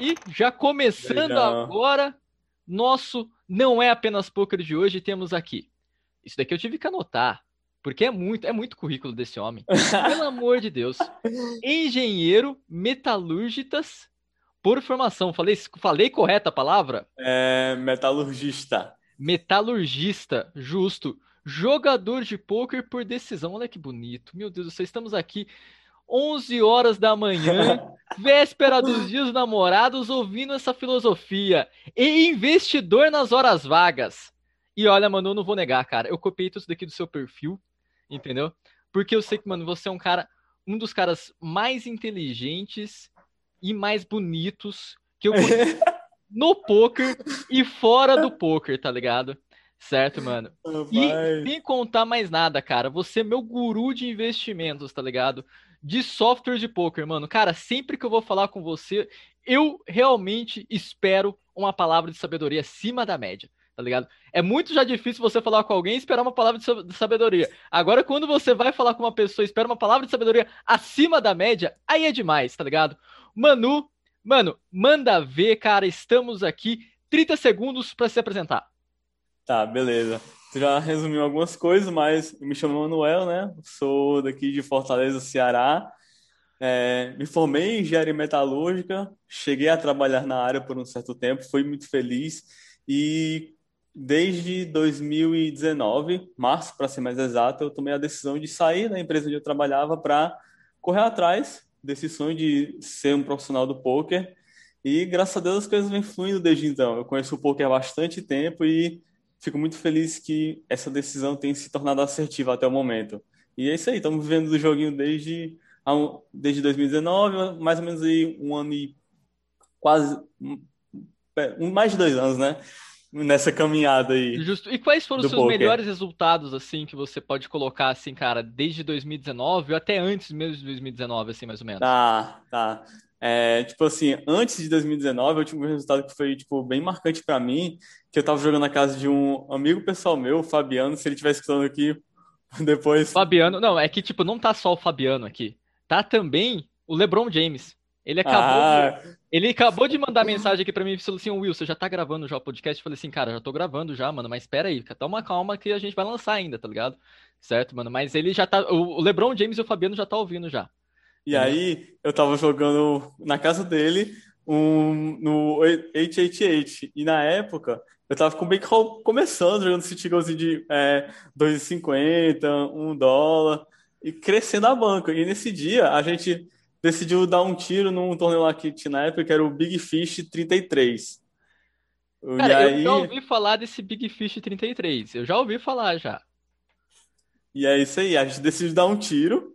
E já começando Legal. agora, nosso não é apenas poker de hoje, temos aqui. Isso daqui eu tive que anotar, porque é muito, é muito currículo desse homem. Pelo amor de Deus. Engenheiro metalúrgitas por formação. Falei, falei correta a palavra? É metalurgista. Metalurgista, justo. Jogador de pôquer por decisão. Olha que bonito. Meu Deus do céu, estamos aqui 11 horas da manhã, véspera dos dias namorados, ouvindo essa filosofia. E investidor nas horas vagas. E olha, mano, eu não vou negar, cara. Eu copiei tudo isso daqui do seu perfil, entendeu? Porque eu sei que, mano, você é um cara, um dos caras mais inteligentes e mais bonitos que eu conheço no poker e fora do poker, tá ligado? Certo, mano? E Rapaz. sem contar mais nada, cara, você é meu guru de investimentos, tá ligado? De software de poker, mano. Cara, sempre que eu vou falar com você, eu realmente espero uma palavra de sabedoria acima da média, tá ligado? É muito já difícil você falar com alguém e esperar uma palavra de sabedoria. Agora, quando você vai falar com uma pessoa e espera uma palavra de sabedoria acima da média, aí é demais, tá ligado? Manu, mano, manda ver, cara, estamos aqui. 30 segundos pra se apresentar. Tá, beleza. Tu já resumiu algumas coisas, mas me chamo Manuel, né? Sou daqui de Fortaleza, Ceará. É, me formei em engenharia metalúrgica, cheguei a trabalhar na área por um certo tempo, fui muito feliz e desde 2019, março para ser mais exato, eu tomei a decisão de sair da empresa onde eu trabalhava para correr atrás desse sonho de ser um profissional do poker e graças a Deus as coisas vêm fluindo desde então. Eu conheço o poker há bastante tempo e fico muito feliz que essa decisão tenha se tornado assertiva até o momento. E é isso aí, estamos vivendo do joguinho desde, desde 2019, mais ou menos aí um ano e quase, um- mais de dois anos, né? Nessa caminhada aí Justo. E quais foram os seus poker. melhores resultados, assim, que você pode colocar, assim, cara, desde 2019 ou até antes mesmo de 2019, assim, mais ou menos? Tá, tá. É, tipo assim, antes de 2019, eu tive um resultado que foi, tipo, bem marcante pra mim, que eu tava jogando na casa de um amigo pessoal meu, o Fabiano, se ele estiver escutando aqui depois. Fabiano, não, é que, tipo, não tá só o Fabiano aqui. Tá também o LeBron James. Ele acabou de, Ah, ele acabou de mandar mensagem aqui pra mim e falou assim, Will, você já tá gravando já o podcast? Eu falei assim, cara, já tô gravando já, mano, mas espera aí, toma calma que a gente vai lançar ainda, tá ligado? Certo, mano, mas ele já tá, o LeBron James e o Fabiano já tá ouvindo já. e aí, eu tava jogando na casa dele, um, no 888, e na época, eu tava com o bankroll começando, jogando esse golzinho de é, 2,50, 1 dólar, e crescendo a banca. E nesse dia, a gente decidiu dar um tiro num torneio lá que tinha na época, que era o Big Fish 33. E Cara, eu aí, já ouvi falar desse Big Fish 33, eu já ouvi falar já. e é isso aí, a gente decidiu dar um tiro.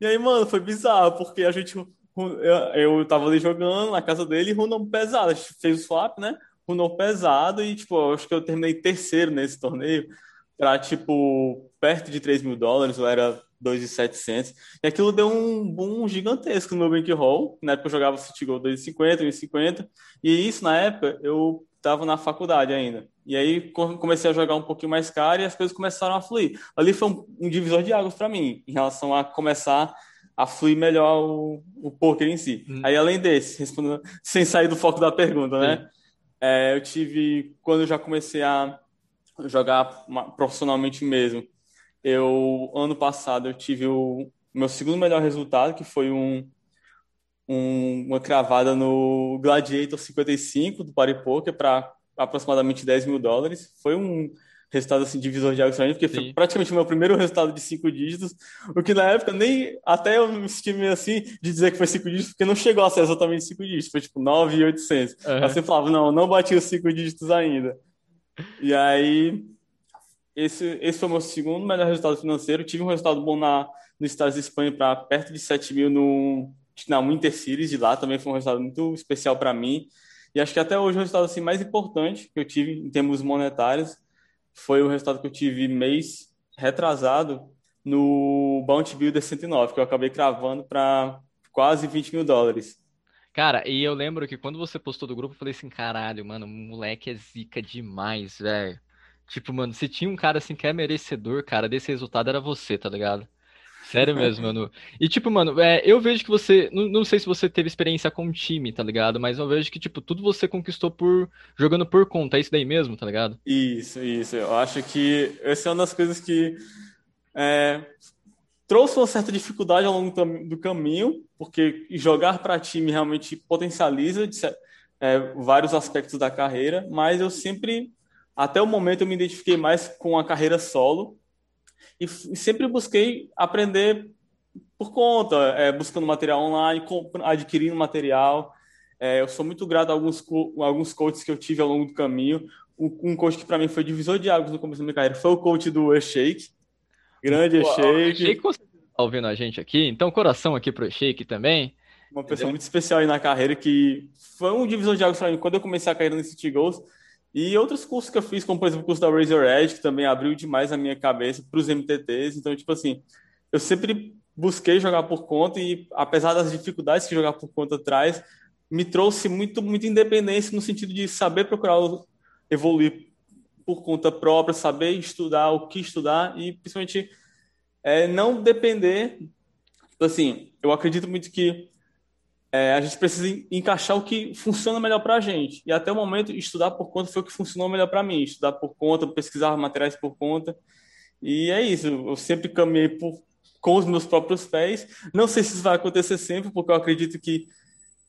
E aí, mano, foi bizarro, porque a gente. Eu, eu tava ali jogando na casa dele e runou pesado. A gente fez o swap, né? Runou pesado e, tipo, eu acho que eu terminei terceiro nesse torneio, pra, tipo, perto de 3 mil dólares, ou era 2.700. E aquilo deu um boom gigantesco no meu bankroll. Na época eu jogava City Gold 2.50, 1.50. E isso, na época, eu tava na faculdade ainda. E aí co- comecei a jogar um pouquinho mais caro e as coisas começaram a fluir. Ali foi um, um divisor de águas para mim, em relação a começar a fluir melhor o, o poker em si. Hum. Aí, além desse, respondendo, sem sair do foco da pergunta, né? É, eu tive, quando eu já comecei a jogar profissionalmente mesmo, eu, ano passado, eu tive o meu segundo melhor resultado, que foi um, um- uma cravada no Gladiator 55 do Party Poker para aproximadamente 10 mil dólares. Foi um resultado assim, divisor de águas pra mim, porque foi Sim. praticamente o meu primeiro resultado de cinco dígitos, o que na época nem até eu me senti meio assim de dizer que foi cinco dígitos, porque não chegou a ser exatamente cinco dígitos, foi tipo 9.800. Aham. Aí você falava, não, não bati os cinco dígitos ainda. E aí, esse, esse foi o meu segundo melhor resultado financeiro. Tive um resultado bom na, no Estados de Espanha para perto de 7 mil no, na Winter Series de lá, também foi um resultado muito especial para mim. E acho que até hoje o resultado assim, mais importante que eu tive em termos monetários foi o resultado que eu tive mês retrasado no Bounty Builder 109, que eu acabei cravando para quase 20 mil dólares. Cara, e eu lembro que quando você postou do grupo, eu falei assim, caralho, mano, moleque é zica demais, velho. Tipo, mano, se tinha um cara assim que é merecedor, cara, desse resultado era você, tá ligado? Sério mesmo, mano. E tipo, mano, é, eu vejo que você. Não, não sei se você teve experiência com time, tá ligado? Mas eu vejo que, tipo, tudo você conquistou por jogando por conta. É isso daí mesmo, tá ligado? Isso, isso. Eu acho que essa é uma das coisas que é, trouxe uma certa dificuldade ao longo do caminho, porque jogar para time realmente potencializa é, vários aspectos da carreira, mas eu sempre, até o momento, eu me identifiquei mais com a carreira solo e, sempre busquei aprender por conta, é, buscando material online, adquirindo material. É, eu sou muito grato a alguns, a alguns coaches que eu tive ao longo do caminho. Um, coach que para mim foi divisor de águas no começo da minha carreira foi o coach do E-Shake. Grande E-Shake. E-Shake tá ouvindo a gente aqui, então coração aqui pro E-Shake também. Uma pessoa Entendeu? muito especial aí na carreira que foi um divisor de águas para mim quando eu comecei a carreira no City Goals e outros cursos que eu fiz, como por exemplo o curso da Razor Edge, que também abriu demais a minha cabeça para os MTTs. Então, tipo assim, eu sempre busquei jogar por conta e, apesar das dificuldades que jogar por conta traz, me trouxe muito, muita independência no sentido de saber procurar evoluir por conta própria, saber estudar o que estudar e, principalmente, é, não depender. Tipo assim, eu acredito muito que é, a gente precisa encaixar o que funciona melhor para a gente. E até o momento, estudar por conta foi o que funcionou melhor para mim. Estudar por conta, pesquisar materiais por conta. E é isso. Eu sempre caminhei por, com os meus próprios pés. Não sei se isso vai acontecer sempre, porque eu acredito que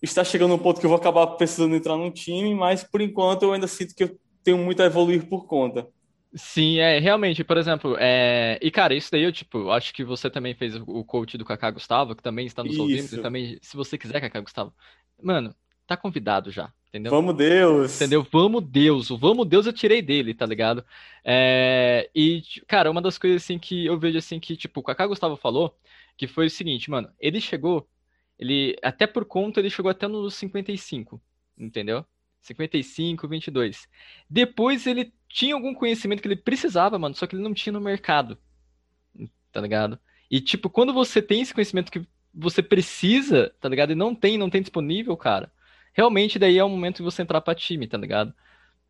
está chegando um ponto que eu vou acabar precisando entrar num time, mas por enquanto eu ainda sinto que eu tenho muito a evoluir por conta. Sim, é, realmente, por exemplo, é... e cara, isso daí eu, tipo, acho que você também fez o coach do Kaká Gustavo, que também está nos ouvindo, e também, se você quiser, Kaká Gustavo, mano, tá convidado já, entendeu? Vamos Deus! Entendeu? Vamos Deus, o Vamos Deus eu tirei dele, tá ligado? É... E, cara, uma das coisas, assim, que eu vejo, assim, que, tipo, o Kaká Gustavo falou, que foi o seguinte, mano, ele chegou, ele, até por conta, ele chegou até nos 55, entendeu? 55, 22. Depois ele tinha algum conhecimento que ele precisava, mano, só que ele não tinha no mercado. Tá ligado? E, tipo, quando você tem esse conhecimento que você precisa, tá ligado? E não tem, não tem disponível, cara. Realmente, daí é o momento de você entrar pra time, tá ligado?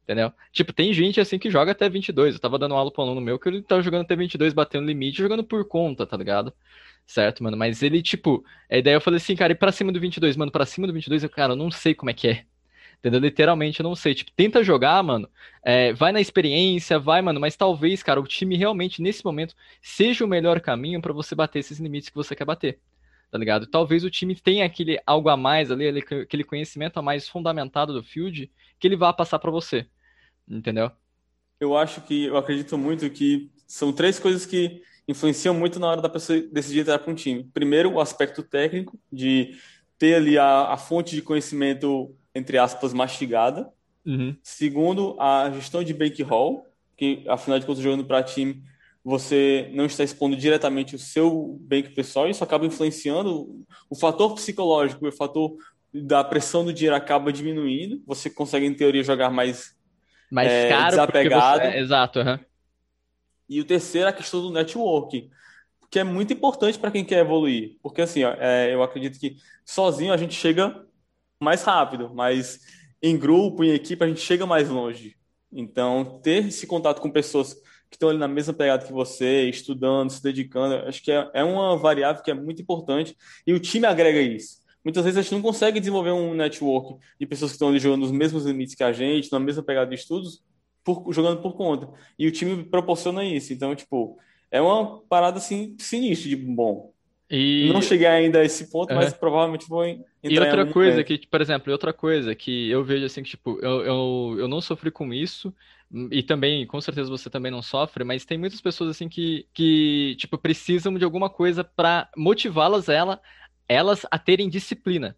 Entendeu? Tipo, tem gente assim que joga até 22. Eu tava dando aula pro aluno meu que ele tava jogando até 22, batendo limite, jogando por conta, tá ligado? Certo, mano? Mas ele, tipo, aí daí eu falei assim, cara, e pra cima do 22? Mano, pra cima do 22, eu, cara, eu não sei como é que é. Entendeu? Literalmente, eu não sei. Tipo, tenta jogar, mano. É, vai na experiência, vai, mano. Mas talvez, cara, o time realmente, nesse momento, seja o melhor caminho para você bater esses limites que você quer bater. Tá ligado? Talvez o time tenha aquele algo a mais ali, aquele conhecimento a mais fundamentado do field que ele vá passar para você. Entendeu? Eu acho que, eu acredito muito que são três coisas que influenciam muito na hora da pessoa decidir entrar para um time. Primeiro, o aspecto técnico, de ter ali a, a fonte de conhecimento entre aspas, mastigada. Uhum. Segundo, a gestão de bankroll, que afinal de contas, jogando para time, você não está expondo diretamente o seu bank pessoal, isso acaba influenciando o fator psicológico, o fator da pressão do dinheiro acaba diminuindo, você consegue, em teoria, jogar mais, mais é, caro desapegado. Você... Exato. Uhum. E o terceiro é a questão do networking, que é muito importante para quem quer evoluir, porque assim, ó, é, eu acredito que sozinho a gente chega mais rápido, mas em grupo, em equipe, a gente chega mais longe. Então, ter esse contato com pessoas que estão ali na mesma pegada que você, estudando, se dedicando, acho que é, é uma variável que é muito importante e o time agrega isso. Muitas vezes a gente não consegue desenvolver um network de pessoas que estão ali jogando nos mesmos limites que a gente, na mesma pegada de estudos, por, jogando por conta. E o time proporciona isso. Então, tipo, é uma parada assim sinistra de bom. E... Não cheguei ainda a esse ponto, mas provavelmente vou entrar E outra coisa que, por exemplo, outra coisa que eu vejo assim que, tipo, eu, eu, eu não sofri com isso, e também, com certeza você também não sofre, mas tem muitas pessoas assim que, que tipo, precisam de alguma coisa para motivá-las ela, elas a terem disciplina.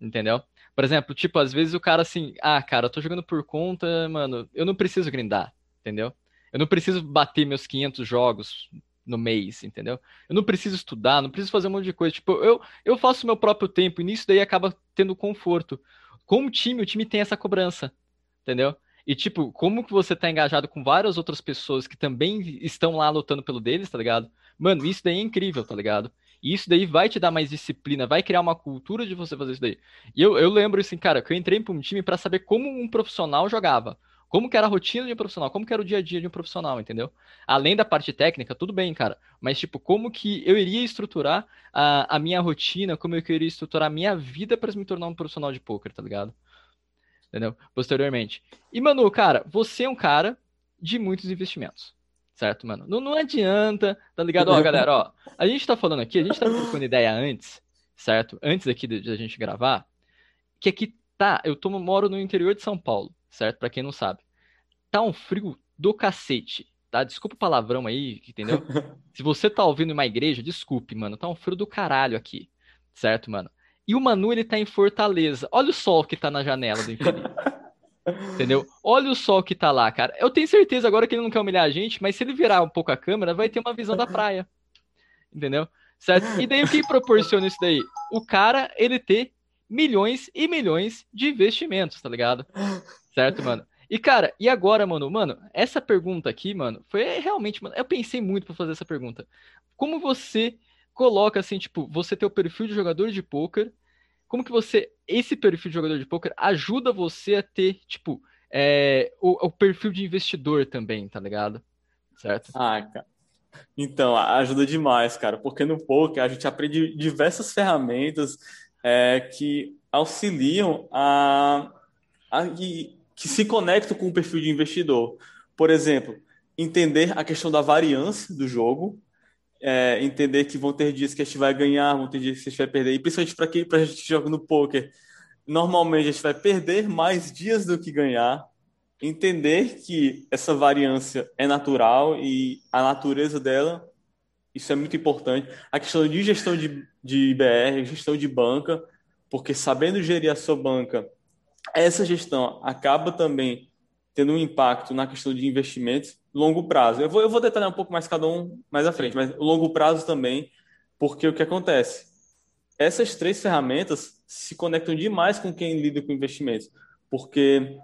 Entendeu? Por exemplo, tipo, às vezes o cara assim, ah, cara, eu tô jogando por conta, mano, eu não preciso grindar, entendeu? Eu não preciso bater meus 500 jogos no mês, entendeu? Eu não preciso estudar, não preciso fazer um monte de coisa. Tipo, eu, eu faço o meu próprio tempo e nisso daí acaba tendo conforto. Com o time, o time tem essa cobrança, entendeu? E, tipo, como que você tá engajado com várias outras pessoas que também estão lá lutando pelo deles, tá ligado? Mano, isso daí é incrível, tá ligado? E isso daí vai te dar mais disciplina, vai criar uma cultura de você fazer isso daí. E eu, eu lembro, assim, cara, que eu entrei para um time para saber como um profissional jogava Como que era a rotina de um profissional, como que era o dia a dia de um profissional, entendeu? Além da parte técnica, tudo bem, cara. Mas, tipo, como que eu iria estruturar a, a minha rotina, como eu queria estruturar a minha vida para me tornar um profissional de poker, tá ligado? Entendeu? Posteriormente. E, Manu, cara, você é um cara de muitos investimentos. Certo, mano? Não, não adianta, tá ligado? Ó, galera, ó. A gente tá falando aqui, a gente tá trocando ideia antes, certo? Antes aqui de, de a gente gravar, que aqui tá, eu tô, moro no interior de São Paulo, certo? Para quem não sabe. Tá um frio do cacete, tá? Desculpa o palavrão aí, entendeu? Se você tá ouvindo uma igreja, desculpe, mano. Tá um frio do caralho aqui, certo, mano? E o Manu, ele tá em Fortaleza. Olha o sol que tá na janela do infinito. Entendeu? Olha o sol que tá lá, cara. Eu tenho certeza agora que ele não quer humilhar a gente, mas se ele virar um pouco a câmera, vai ter uma visão da praia. Entendeu? Certo? E daí o que proporciona isso daí? O cara, ele ter milhões e milhões de investimentos, tá ligado? Certo, mano? E, cara, e agora, mano? Mano, essa pergunta aqui, mano, foi realmente, mano, eu pensei muito pra fazer essa pergunta. Como você coloca, assim, tipo, você ter o perfil de jogador de poker, como que você, esse perfil de jogador de poker ajuda você a ter, tipo, é, o, o perfil de investidor também, tá ligado? Certo? Ah, cara. Então, ajuda demais, cara, porque no poker a gente aprende diversas ferramentas é, que auxiliam a, a que, que se conectam com o perfil de investidor. Por exemplo, entender a questão da variância do jogo, é, entender que vão ter dias que a gente vai ganhar, vão ter dias que a gente vai perder, e principalmente para quem a gente joga no poker, normalmente a gente vai perder mais dias do que ganhar, entender que essa variância é natural e a natureza dela isso é muito importante. A questão de gestão de, de IBR, gestão de banca, porque sabendo gerir a sua banca, essa gestão acaba também tendo um impacto na questão de investimentos longo prazo. Eu vou, eu vou detalhar um pouco mais cada um mais à frente, mas longo prazo também, porque o que acontece? Essas três ferramentas se conectam demais com quem lida com investimentos, porque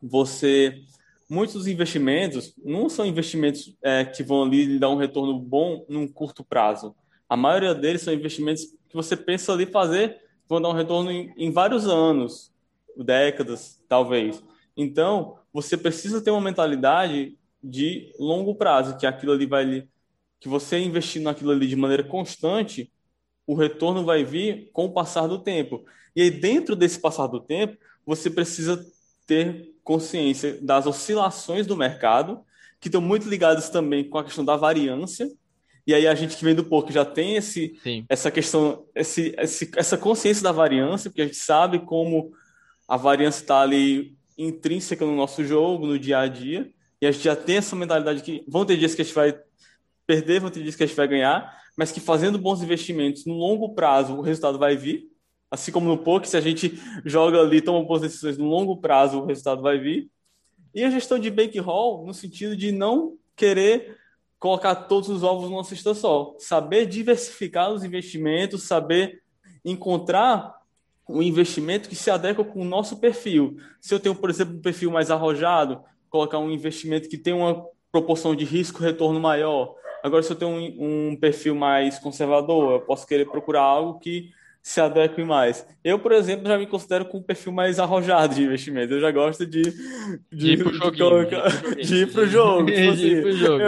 você muitos investimentos não são investimentos é, que vão ali lhe dar um retorno bom num curto prazo. A maioria deles são investimentos que você pensa ali fazer, vão dar um retorno em, em vários anos, décadas, talvez. Então, você precisa ter uma mentalidade de longo prazo, que aquilo ali vai que você investindo naquilo ali de maneira constante, o retorno vai vir com o passar do tempo. E aí, dentro desse passar do tempo, você precisa ter consciência das oscilações do mercado, que estão muito ligadas também com a questão da variância. E aí a gente que vem do pouco já tem esse, essa questão, esse, esse, essa consciência da variância, porque a gente sabe como a variância está ali intrínseca no nosso jogo, no dia a dia, e a gente já tem essa mentalidade que vão ter dias que a gente vai perder, vão ter dias que a gente vai ganhar, mas que fazendo bons investimentos no longo prazo o resultado vai vir. Assim como no poker, se a gente joga ali, toma boas decisões no longo prazo, o resultado vai vir. E a gestão de bankroll, no sentido de não querer colocar todos os ovos numa cesta só. Saber diversificar os investimentos, saber encontrar um investimento que se adequa com o nosso perfil. Se eu tenho, por exemplo, um perfil mais arrojado, colocar um investimento que tem uma proporção de risco-retorno maior. Agora, se eu tenho um, um perfil mais conservador, eu posso querer procurar algo que se adequem mais. Eu, por exemplo, já me considero com um perfil mais arrojado de investimento. Eu já gosto de, de, de ir pro joguinho, de, ir pro jogo. Tipo assim, ir pro jogo.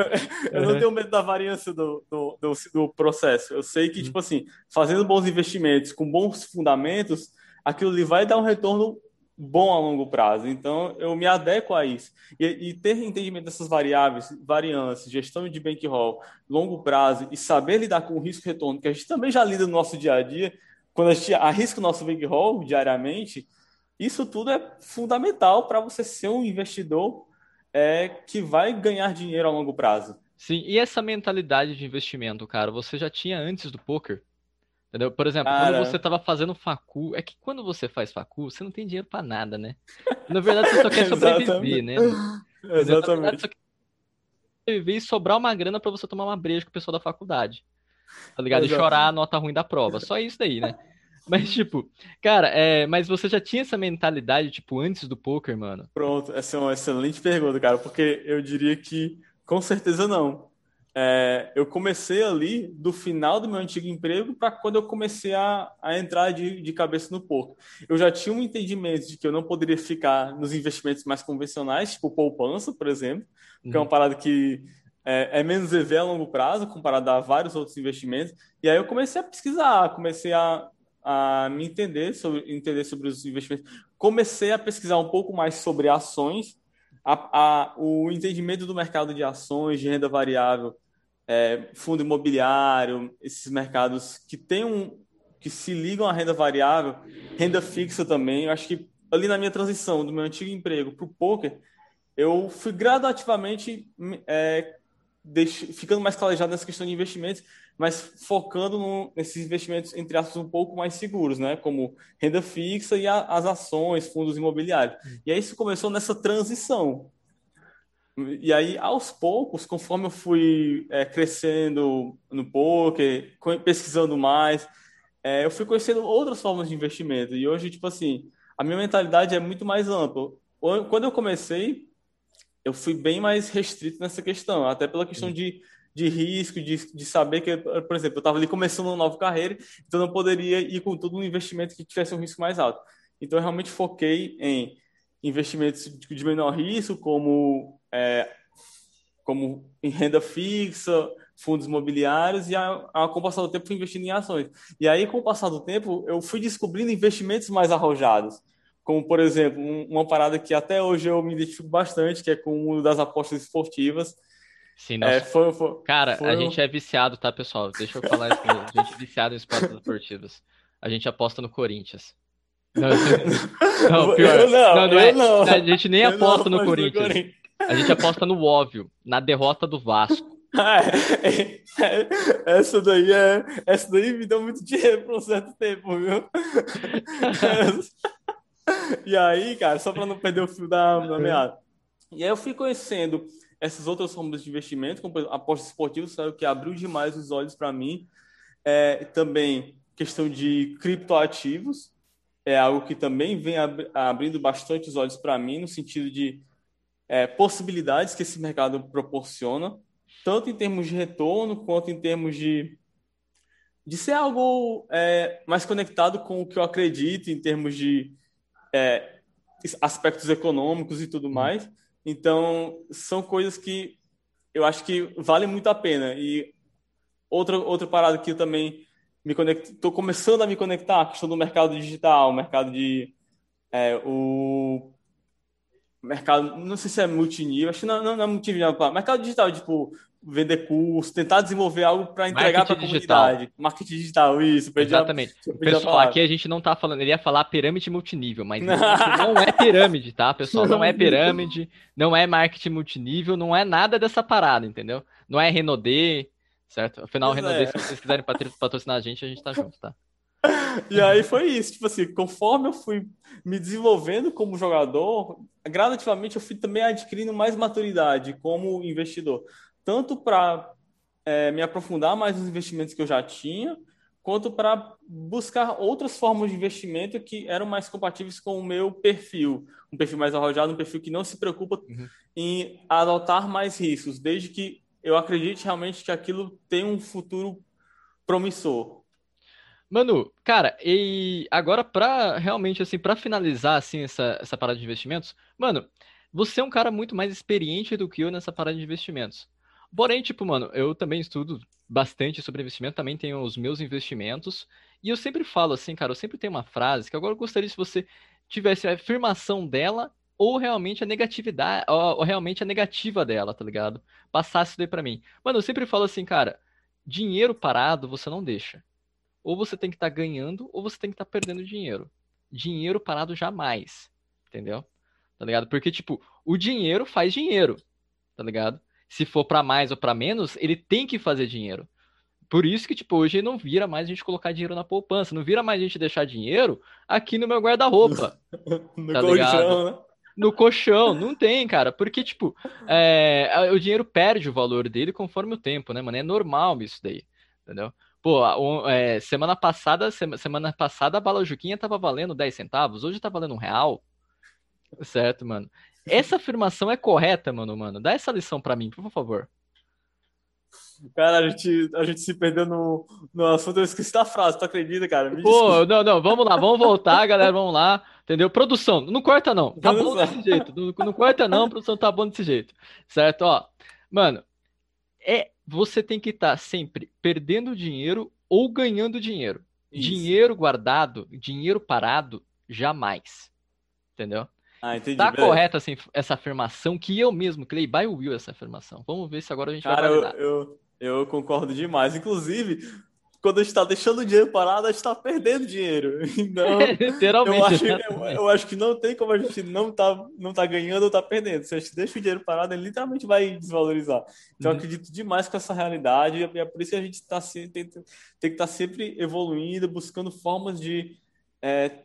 Eu, não tenho medo da variância do, do, do, do, processo. Eu sei que, uhum. tipo assim, fazendo bons investimentos, com bons fundamentos, aquilo ali vai dar um retorno bom a longo prazo. Então, eu me adequo a isso. E, e ter entendimento dessas variáveis, variâncias, gestão de bankroll, longo prazo e saber lidar com o risco-retorno, que a gente também já lida no nosso dia a dia, quando a gente arrisca o nosso big roll diariamente, isso tudo é fundamental para você ser um investidor é, que vai ganhar dinheiro a longo prazo. Sim, e essa mentalidade de investimento, cara, você já tinha antes do poker? Entendeu? Por exemplo, cara... quando você estava fazendo facu, é que quando você faz facu, você não tem dinheiro para nada, né? Na verdade, você só quer sobreviver, né? Exatamente. Você só quer sobreviver e sobrar uma grana para você tomar uma breja com o pessoal da faculdade. Tá ligado? Exato. E chorar a nota ruim da prova. Só isso daí, né? Mas, tipo, cara, é, mas você já tinha essa mentalidade, tipo, antes do poker, mano? Pronto, essa é uma excelente pergunta, cara, porque eu diria que com certeza não. é, eu comecei ali do final do meu antigo emprego para quando eu comecei a, a entrar de, de cabeça no poker. Eu já tinha um entendimento de que eu não poderia ficar nos investimentos mais convencionais, tipo poupança, por exemplo, que é uma uhum. parada que é, é menos EV a longo prazo comparado a vários outros investimentos. E aí eu comecei a pesquisar, comecei a, a me entender sobre, entender sobre os investimentos. Comecei a pesquisar um pouco mais sobre ações, a, a, o entendimento do mercado de ações, de renda variável, é, fundo imobiliário, esses mercados que tem um, que se ligam à renda variável, renda fixa também. Eu acho que ali na minha transição do meu antigo emprego para o poker, eu fui gradativamente é, ficando mais calejado nessa questão de investimentos, mas focando no, nesses investimentos, entre aspas, um pouco mais seguros, né? Como renda fixa e a, as ações, fundos imobiliários. Hum. E aí isso começou nessa transição. E aí, aos poucos, conforme eu fui é, crescendo no poker, pesquisando mais, é, eu fui conhecendo outras formas de investimento. E hoje, tipo assim, a minha mentalidade é muito mais ampla. Quando eu comecei, eu fui bem mais restrito nessa questão, até pela questão de, de risco, de, de saber que, por exemplo, eu estava ali começando uma nova carreira, então não poderia ir com todo um investimento que tivesse um risco mais alto. Então, eu realmente foquei em investimentos de menor risco, como, é, como em renda fixa, fundos imobiliários, e a, a, com o passar do tempo fui investindo em ações. E aí, com o passar do tempo, eu fui descobrindo investimentos mais arrojados como por exemplo, um, uma parada que até hoje eu me identifico bastante, que é com o mundo das apostas esportivas. Sim, nossa. É, foi, foi, Cara, foi... a gente é viciado, tá, pessoal? Deixa eu falar isso. a gente é viciado em esportes esportivos. A gente aposta no Corinthians. Não, não pior. Eu não, não, não, é, não. A gente nem eu aposta no Corinthians. no Corinthians. A gente aposta no óbvio, na derrota do Vasco. É, é, essa daí é. Essa daí me deu muito dinheiro por um certo tempo, viu? e aí, cara, só para não perder o fio da, da meada. E aí eu fui conhecendo essas outras formas de investimento, como apostas esportivas, sabe, que abriu demais os olhos para mim. É, também questão de criptoativos, é algo que também vem ab abrindo bastante os olhos para mim, no sentido de é, possibilidades que esse mercado proporciona, tanto em termos de retorno, quanto em termos de, de ser algo é, mais conectado com o que eu acredito, em termos de é, aspectos econômicos e tudo mais. Então, são coisas que eu acho que vale muito a pena. E outra, outra parada que eu também me conecto, estou começando a me conectar, a questão do mercado digital, mercado de. É, o mercado, não sei se é multinível, acho que não, não, não é multinível, mercado digital, tipo, vender curso, tentar desenvolver algo para entregar para a comunidade. Marketing digital, isso. Exatamente. Pessoal, aqui a gente não tá falando, ele ia falar pirâmide multinível, mas não, não é pirâmide, tá, pessoal? Não é pirâmide, não é marketing multinível, não é nada dessa parada, entendeu? Não é Renaudet, certo? Afinal, Renaudet, é. se vocês quiserem patrocinar a gente, a gente tá junto, tá? E aí foi isso, tipo assim, conforme eu fui me desenvolvendo como jogador, gradativamente eu fui também adquirindo mais maturidade como investidor tanto para é, me aprofundar mais nos investimentos que eu já tinha, quanto para buscar outras formas de investimento que eram mais compatíveis com o meu perfil. Um perfil mais arrojado, um perfil que não se preocupa uhum. em adotar mais riscos, desde que eu acredite realmente que aquilo tem um futuro promissor. Manu, cara, e agora para realmente assim, para finalizar assim essa, essa parada de investimentos, mano, você é um cara muito mais experiente do que eu nessa parada de investimentos. Porém, tipo, mano, eu também estudo bastante sobre investimento, também tenho os meus investimentos. E eu sempre falo assim, cara, eu sempre tenho uma frase que agora eu gostaria se você tivesse a afirmação dela ou realmente a negatividade, ou, ou realmente a negativa dela, tá ligado? Passasse daí pra mim. Mano, eu sempre falo assim, cara, dinheiro parado você não deixa. Ou você tem que estar tá ganhando, ou você tem que estar tá perdendo dinheiro. Dinheiro parado jamais, entendeu? Tá ligado? Porque, tipo, o dinheiro faz dinheiro, tá ligado? Se for para mais ou para menos, ele tem que fazer dinheiro. Por isso que, tipo, hoje não vira mais a gente colocar dinheiro na poupança, não vira mais a gente deixar dinheiro aqui no meu guarda-roupa. no tá colchão, né? No colchão, não tem, cara. Porque, tipo, é, o dinheiro perde o valor dele conforme o tempo, né, mano? É normal isso daí, entendeu? Pô, é, semana passada, semana passada a bala Juquinha tava valendo 10 centavos, hoje tá valendo um real. Certo, mano. Essa afirmação é correta, mano, mano. Dá essa lição para mim, por favor. Cara, a gente, a gente se perdeu no, no assunto, eu esqueci da frase, tu acredita, cara? Me Pô, não, não, vamos lá, vamos voltar, galera, vamos lá. Entendeu? Produção, não corta não. Tá bom desse jeito. Não, não corta não, produção tá bom desse jeito. Certo? Ó, mano, é você tem que estar sempre perdendo dinheiro ou ganhando dinheiro. Isso. Dinheiro guardado, dinheiro parado, jamais. Entendeu? Ah, entendi. Tá beleza. correta essa, inf- essa afirmação que eu mesmo criei by Will essa afirmação. Vamos ver se agora a gente vai Cara, eu, validar. eu, eu concordo demais. Inclusive, quando a gente tá deixando o dinheiro parado, a gente tá perdendo dinheiro. Então, eu Literalmente. acho, eu, eu acho que não tem como a gente não tá, não tá ganhando ou tá perdendo. Se a gente deixa o dinheiro parado, ele literalmente vai desvalorizar. Então, eu Uhum. acredito demais com essa realidade e é por isso que a gente tá, tem, tem que estar sempre evoluindo, buscando formas de é,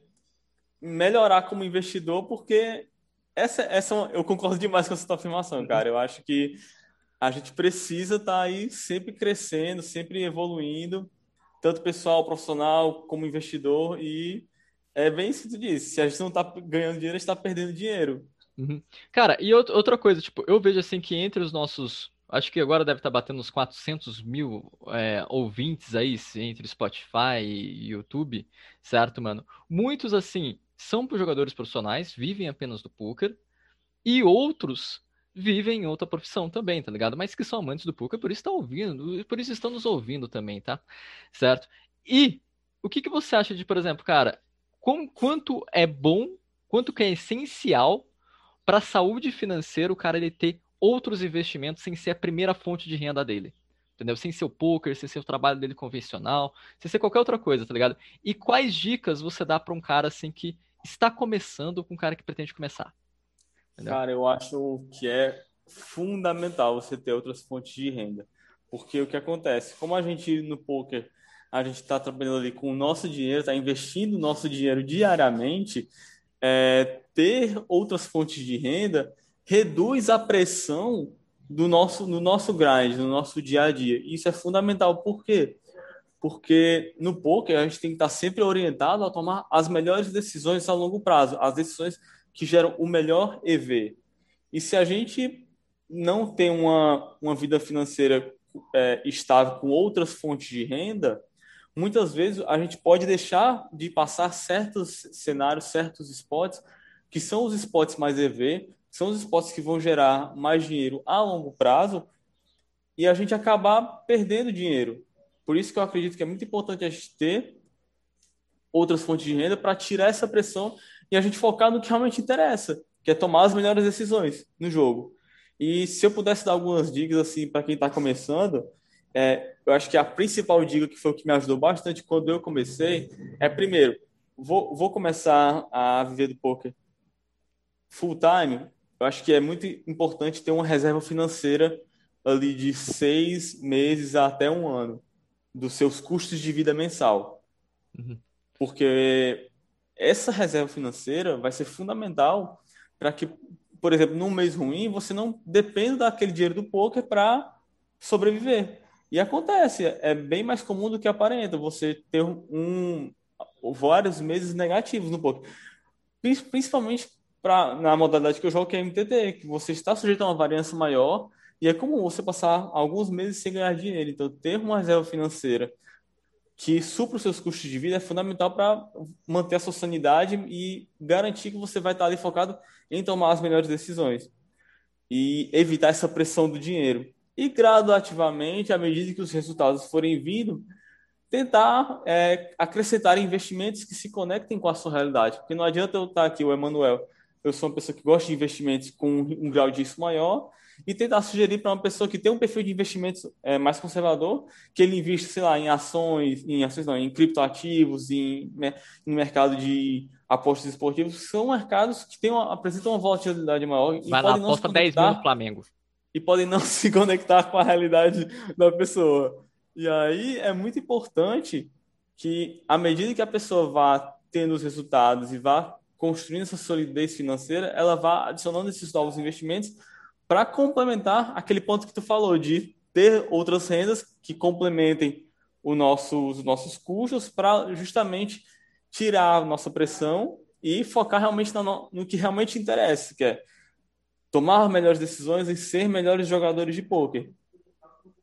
melhorar como investidor, porque essa, essa é eu concordo demais com essa tua afirmação, cara. Eu acho que a gente precisa estar aí sempre crescendo, sempre evoluindo, tanto pessoal, profissional, como investidor, e é bem isso que tu disse, se a gente não está ganhando dinheiro, a gente está perdendo dinheiro. Uhum. Cara, e out- outra coisa, tipo, eu vejo assim que entre os nossos. Acho que agora deve estar batendo uns 400 mil é, ouvintes aí, entre Spotify e YouTube, certo, mano? Muitos, assim, são jogadores profissionais, vivem apenas do poker, e outros vivem em outra profissão também, tá ligado? Mas que são amantes do poker, por isso estão ouvindo, por isso estão nos ouvindo também, tá? Certo? E o que que você acha de, por exemplo, cara, com- quanto é bom, quanto que é essencial para a saúde financeira o cara ele ter outros investimentos sem ser a primeira fonte de renda dele. Entendeu? Sem ser o poker, sem ser o trabalho dele convencional, sem ser qualquer outra coisa, tá ligado? E quais dicas você dá para um cara assim que está começando com um cara que pretende começar? Entendeu? Cara, eu acho que é fundamental você ter outras fontes de renda. Porque o que acontece? Como a gente no poker, a gente está trabalhando ali com o nosso dinheiro, está investindo o nosso dinheiro diariamente, é, ter outras fontes de renda reduz a pressão do nosso, no nosso grind, no nosso dia a dia. Isso é fundamental. Por quê? Porque no poker a gente tem que estar sempre orientado a tomar as melhores decisões a longo prazo, as decisões que geram o melhor EV. E se a gente não tem uma, uma vida financeira é, estável com outras fontes de renda, muitas vezes a gente pode deixar de passar certos cenários, certos spots, que são os spots mais EV, são os spots que vão gerar mais dinheiro a longo prazo, e a gente acabar perdendo dinheiro. Por isso que eu acredito que é muito importante a gente ter outras fontes de renda para tirar essa pressão e a gente focar no que realmente interessa, que é tomar as melhores decisões no jogo. E se eu pudesse dar algumas dicas assim para quem está começando, é, eu acho que a principal dica que foi o que me ajudou bastante quando eu comecei é primeiro, vou, vou começar a viver do poker full time. Eu acho que é muito importante ter uma reserva financeira ali de seis meses até um ano dos seus custos de vida mensal. Uhum. Porque essa reserva financeira vai ser fundamental para que, por exemplo, num mês ruim, você não dependa daquele dinheiro do poker para sobreviver. E acontece, é bem mais comum do que aparenta você ter um, vários meses negativos no poker. Principalmente pra, na modalidade que eu jogo, que é MTT, que você está sujeito a uma variância maior e é comum você passar alguns meses sem ganhar dinheiro. Então, ter uma reserva financeira que supra os seus custos de vida é fundamental para manter a sua sanidade e garantir que você vai estar ali focado em tomar as melhores decisões e evitar essa pressão do dinheiro. E gradativamente, à medida que os resultados forem vindo, tentar é, acrescentar investimentos que se conectem com a sua realidade. Porque não adianta eu estar aqui, o Emanuel, eu sou uma pessoa que gosta de investimentos com um grau de risco maior, e tentar sugerir para uma pessoa que tem um perfil de investimentos é, mais conservador, que ele invista, sei lá, em ações, em ações não, em criptoativos, em, né, em mercado de apostas esportivas, que são mercados que tem uma, apresentam uma volatilidade maior e Vai lá, podem não se aposta 10 mil no Flamengo. e podem não se conectar com a realidade da pessoa. E aí é muito importante que, à medida que a pessoa vá tendo os resultados e vá construindo essa solidez financeira, ela vá adicionando esses novos investimentos para complementar aquele ponto que tu falou de ter outras rendas que complementem o nosso, os nossos custos para justamente tirar a nossa pressão e focar realmente no, no que realmente interessa, que é tomar melhores decisões e ser melhores jogadores de pôquer.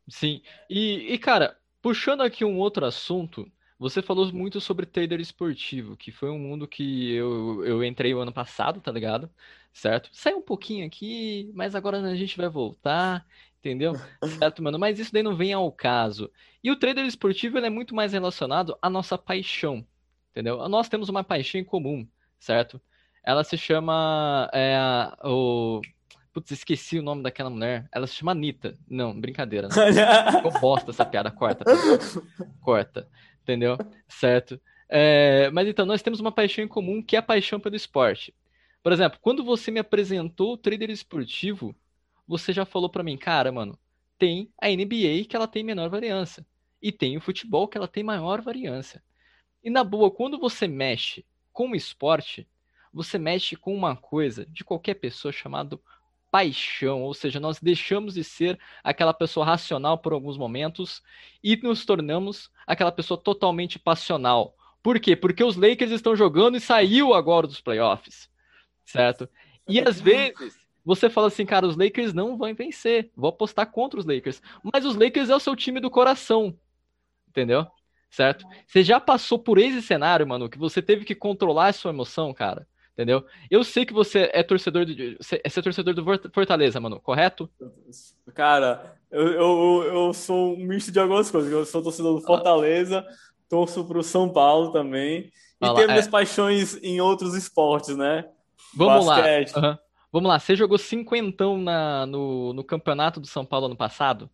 Sim. E, e, cara, puxando aqui um outro assunto, você falou muito sobre trader esportivo, que foi um mundo que eu, eu entrei o ano passado, tá ligado? Certo? Saiu um pouquinho aqui, mas agora a gente vai voltar, entendeu? Certo, mano? Mas isso daí não vem ao caso. E o trader esportivo é muito mais relacionado à nossa paixão, entendeu? Nós temos uma paixão em comum, certo? Ela se chama é, o Putz, esqueci o nome daquela mulher. Ela se chama Anitta. Não, brincadeira. Eu bosta essa piada. Corta. Tá? Corta. Entendeu? Certo. É, mas então, nós temos uma paixão em comum que é a paixão pelo esporte. Por exemplo, quando você me apresentou o trader esportivo, você já falou para mim, cara, mano, tem a NBA que ela tem menor variância. E tem o futebol que ela tem maior variância. E na boa, quando você mexe com o esporte, você mexe com uma coisa de qualquer pessoa chamado paixão, ou seja, nós deixamos de ser aquela pessoa racional por alguns momentos e nos tornamos aquela pessoa totalmente passional. Por quê? Porque os Lakers estão jogando e saiu agora dos playoffs, certo? E às vezes você fala assim, cara, os Lakers não vão vencer, vou apostar contra os Lakers, mas os Lakers é o seu time do coração, entendeu? Certo? Você já passou por esse cenário, mano, que você teve que controlar a sua emoção, cara? Entendeu? Eu sei que você é torcedor de, você é torcedor do Fortaleza, mano, correto? Cara, eu, eu, eu sou um misto de algumas coisas. Eu sou torcedor do Fortaleza, torço pro São Paulo também. E tenho minhas é... paixões em outros esportes, né? Vamos Basquete. lá. Uhum. Vamos lá, você jogou cinquentão na, no, no campeonato do São Paulo ano passado?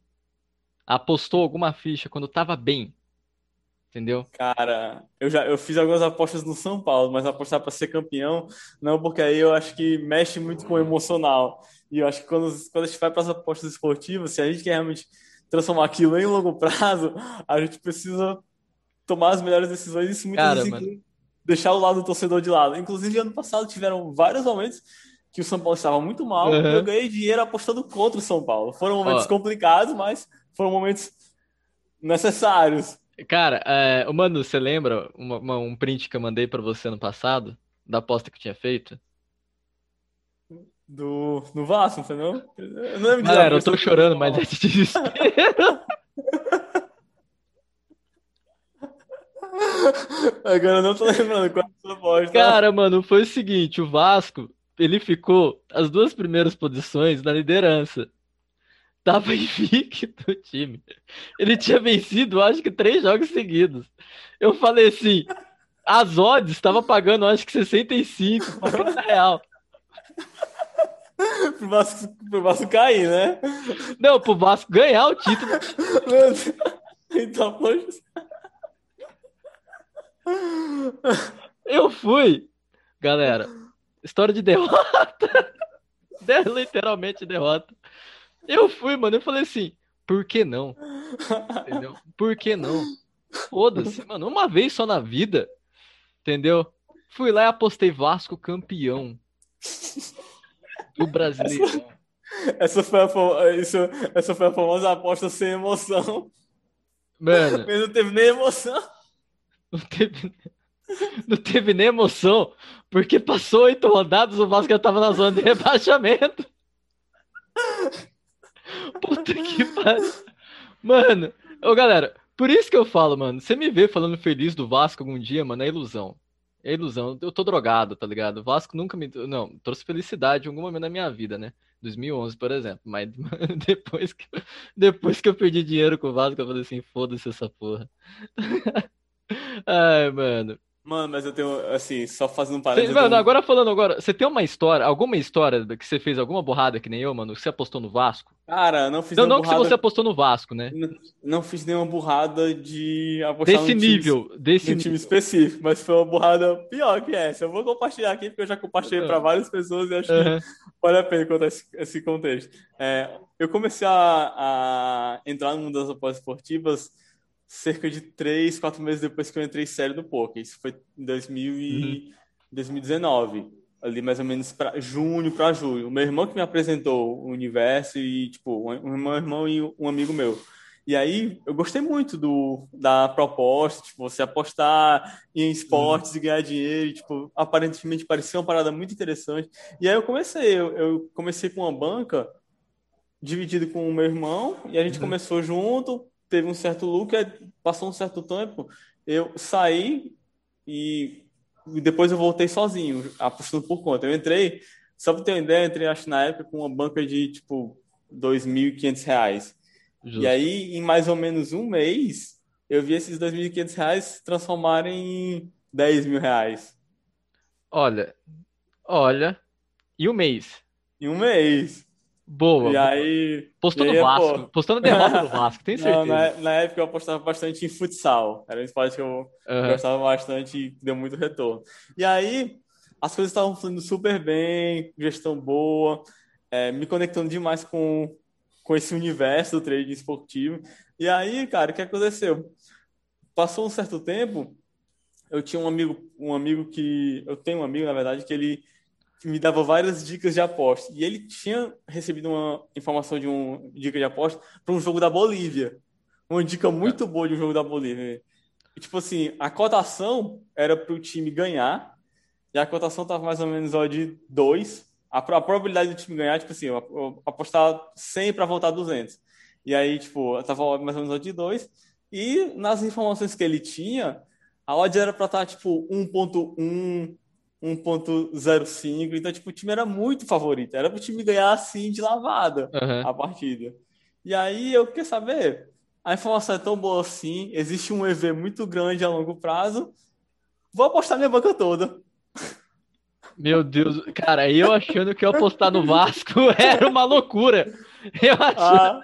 Apostou alguma ficha quando tava bem? Entendeu? Cara, eu já eu fiz algumas apostas no São Paulo, mas apostar para ser campeão, não, porque aí eu acho que mexe muito com o emocional. E eu acho que quando, quando a gente vai para as apostas esportivas, se a gente quer realmente transformar aquilo em longo prazo, a gente precisa tomar as melhores decisões isso muitas Cara, vezes deixar o lado do torcedor de lado. Inclusive, ano passado tiveram vários momentos que o São Paulo estava muito mal, uhum. eu ganhei dinheiro apostando contra o São Paulo. Foram momentos Ó. complicados, mas foram momentos necessários. Cara, é, mano, você lembra uma, uma, um print que eu mandei pra você no passado? Da aposta que eu tinha feito? Do, do Vasco, entendeu? Eu não lembro Galera, eu tô chorando, mas é de desespero. Agora eu não tô lembrando qual é a sua aposta. Cara, mano, foi o seguinte, o Vasco, ele ficou as duas primeiras posições na liderança tava invicto o time. Ele tinha vencido, acho que, três jogos seguidos. Eu falei assim, as odds estava pagando, acho que 65, 40 real. pro, Vasco, pro Vasco cair, né? Não, pro Vasco ganhar o título. então, poxa. Eu fui. Galera, história de derrota. Literalmente derrota. Eu fui, mano. Eu falei assim, por que não? Entendeu? Por que não? Foda-se, mano. Uma vez só na vida. Entendeu? Fui lá e apostei Vasco campeão do brasileiro. Essa, essa, foi a, isso, essa foi a famosa aposta sem emoção. Mano. Mas não teve nem emoção. Não teve, não teve nem emoção. Porque passou oito rodadas, o Vasco já tava na zona de rebaixamento. Puta que pariu. Mano, ô galera, por isso que eu falo, mano. Você me vê falando feliz do Vasco algum dia, mano, é ilusão. É ilusão. Eu tô drogado, tá ligado? O Vasco nunca me. Não, trouxe felicidade em algum momento da minha vida, né? 2011, por exemplo. Mas depois que, depois que eu perdi dinheiro com o Vasco, eu falei assim: foda-se essa porra. Ai, mano. Mano, mas eu tenho, assim, só fazendo um parênteses. Mano, tenho... agora falando agora, você tem uma história, alguma história que você fez alguma borrada que nem eu, mano, que você apostou no Vasco? Cara, não fiz Não, não burrada... que você apostou no Vasco, né? Não, não fiz nenhuma burrada de apostar desse nível, time, desse nível. time específico, mas foi uma burrada pior que essa. Eu vou compartilhar aqui porque eu já compartilhei uhum. para várias pessoas e acho uhum. que vale a pena contar esse, esse contexto. É, eu comecei a, a entrar no mundo das apostas esportivas cerca de três, quatro meses depois que eu entrei sério no poker. Isso foi em 2000 e... uhum. 2019, ali mais ou menos para junho para julho. O meu irmão que me apresentou o universo e tipo, um meu irmão e um amigo meu. E aí eu gostei muito do, da proposta, tipo, você apostar em esportes uhum. e ganhar dinheiro, e, tipo, aparentemente parecia uma parada muito interessante. E aí eu comecei, eu, eu comecei com uma banca dividido com o meu irmão e a gente uhum. começou junto, teve um certo lucro, passou um certo tempo, eu saí e depois eu voltei sozinho, apostando por conta. Eu entrei, só para ter uma ideia, eu entrei acho na época com uma banca de tipo R$ 2.500. E aí, em mais ou menos um mês, eu vi esses R$ 2.500 se transformarem em 10 mil reais. Olha, olha, e um mês? Em um mês. Boa. E aí. Postou no Vasco. Pô... Postando derrota do Vasco, tem certeza. Não, na, na, época eu apostava bastante em futsal. Era um esporte que eu uhum. gostava bastante e deu muito retorno. E aí, as coisas estavam fluindo super bem, gestão boa, é, me conectando demais com, com esse universo do trading esportivo. E aí, cara, o que aconteceu? Passou um certo tempo, eu tinha um amigo, um amigo que. Eu tenho um amigo, na verdade, que ele me dava várias dicas de aposta. E ele tinha recebido uma informação de uma dica de aposta para um jogo da Bolívia. Uma dica muito boa de um jogo da Bolívia. E, tipo assim, a cotação era para o time ganhar, e a cotação estava mais ou menos ó, de 2. A, a, probabilidade do time ganhar, tipo assim, apostar 100 para voltar 200. E aí, tipo, estava mais ou menos ó, de 2. E nas informações que ele tinha, a odd era para estar, tá, tipo, 1.1, 1.05. Então, tipo, o time era muito favorito. Era para o time ganhar assim de lavada uhum. a partida. E aí eu queria saber, a informação é tão boa assim, existe um EV muito grande a longo prazo. Vou apostar minha banca toda. Meu Deus, cara, eu achando que eu apostar no Vasco era uma loucura. Eu achando.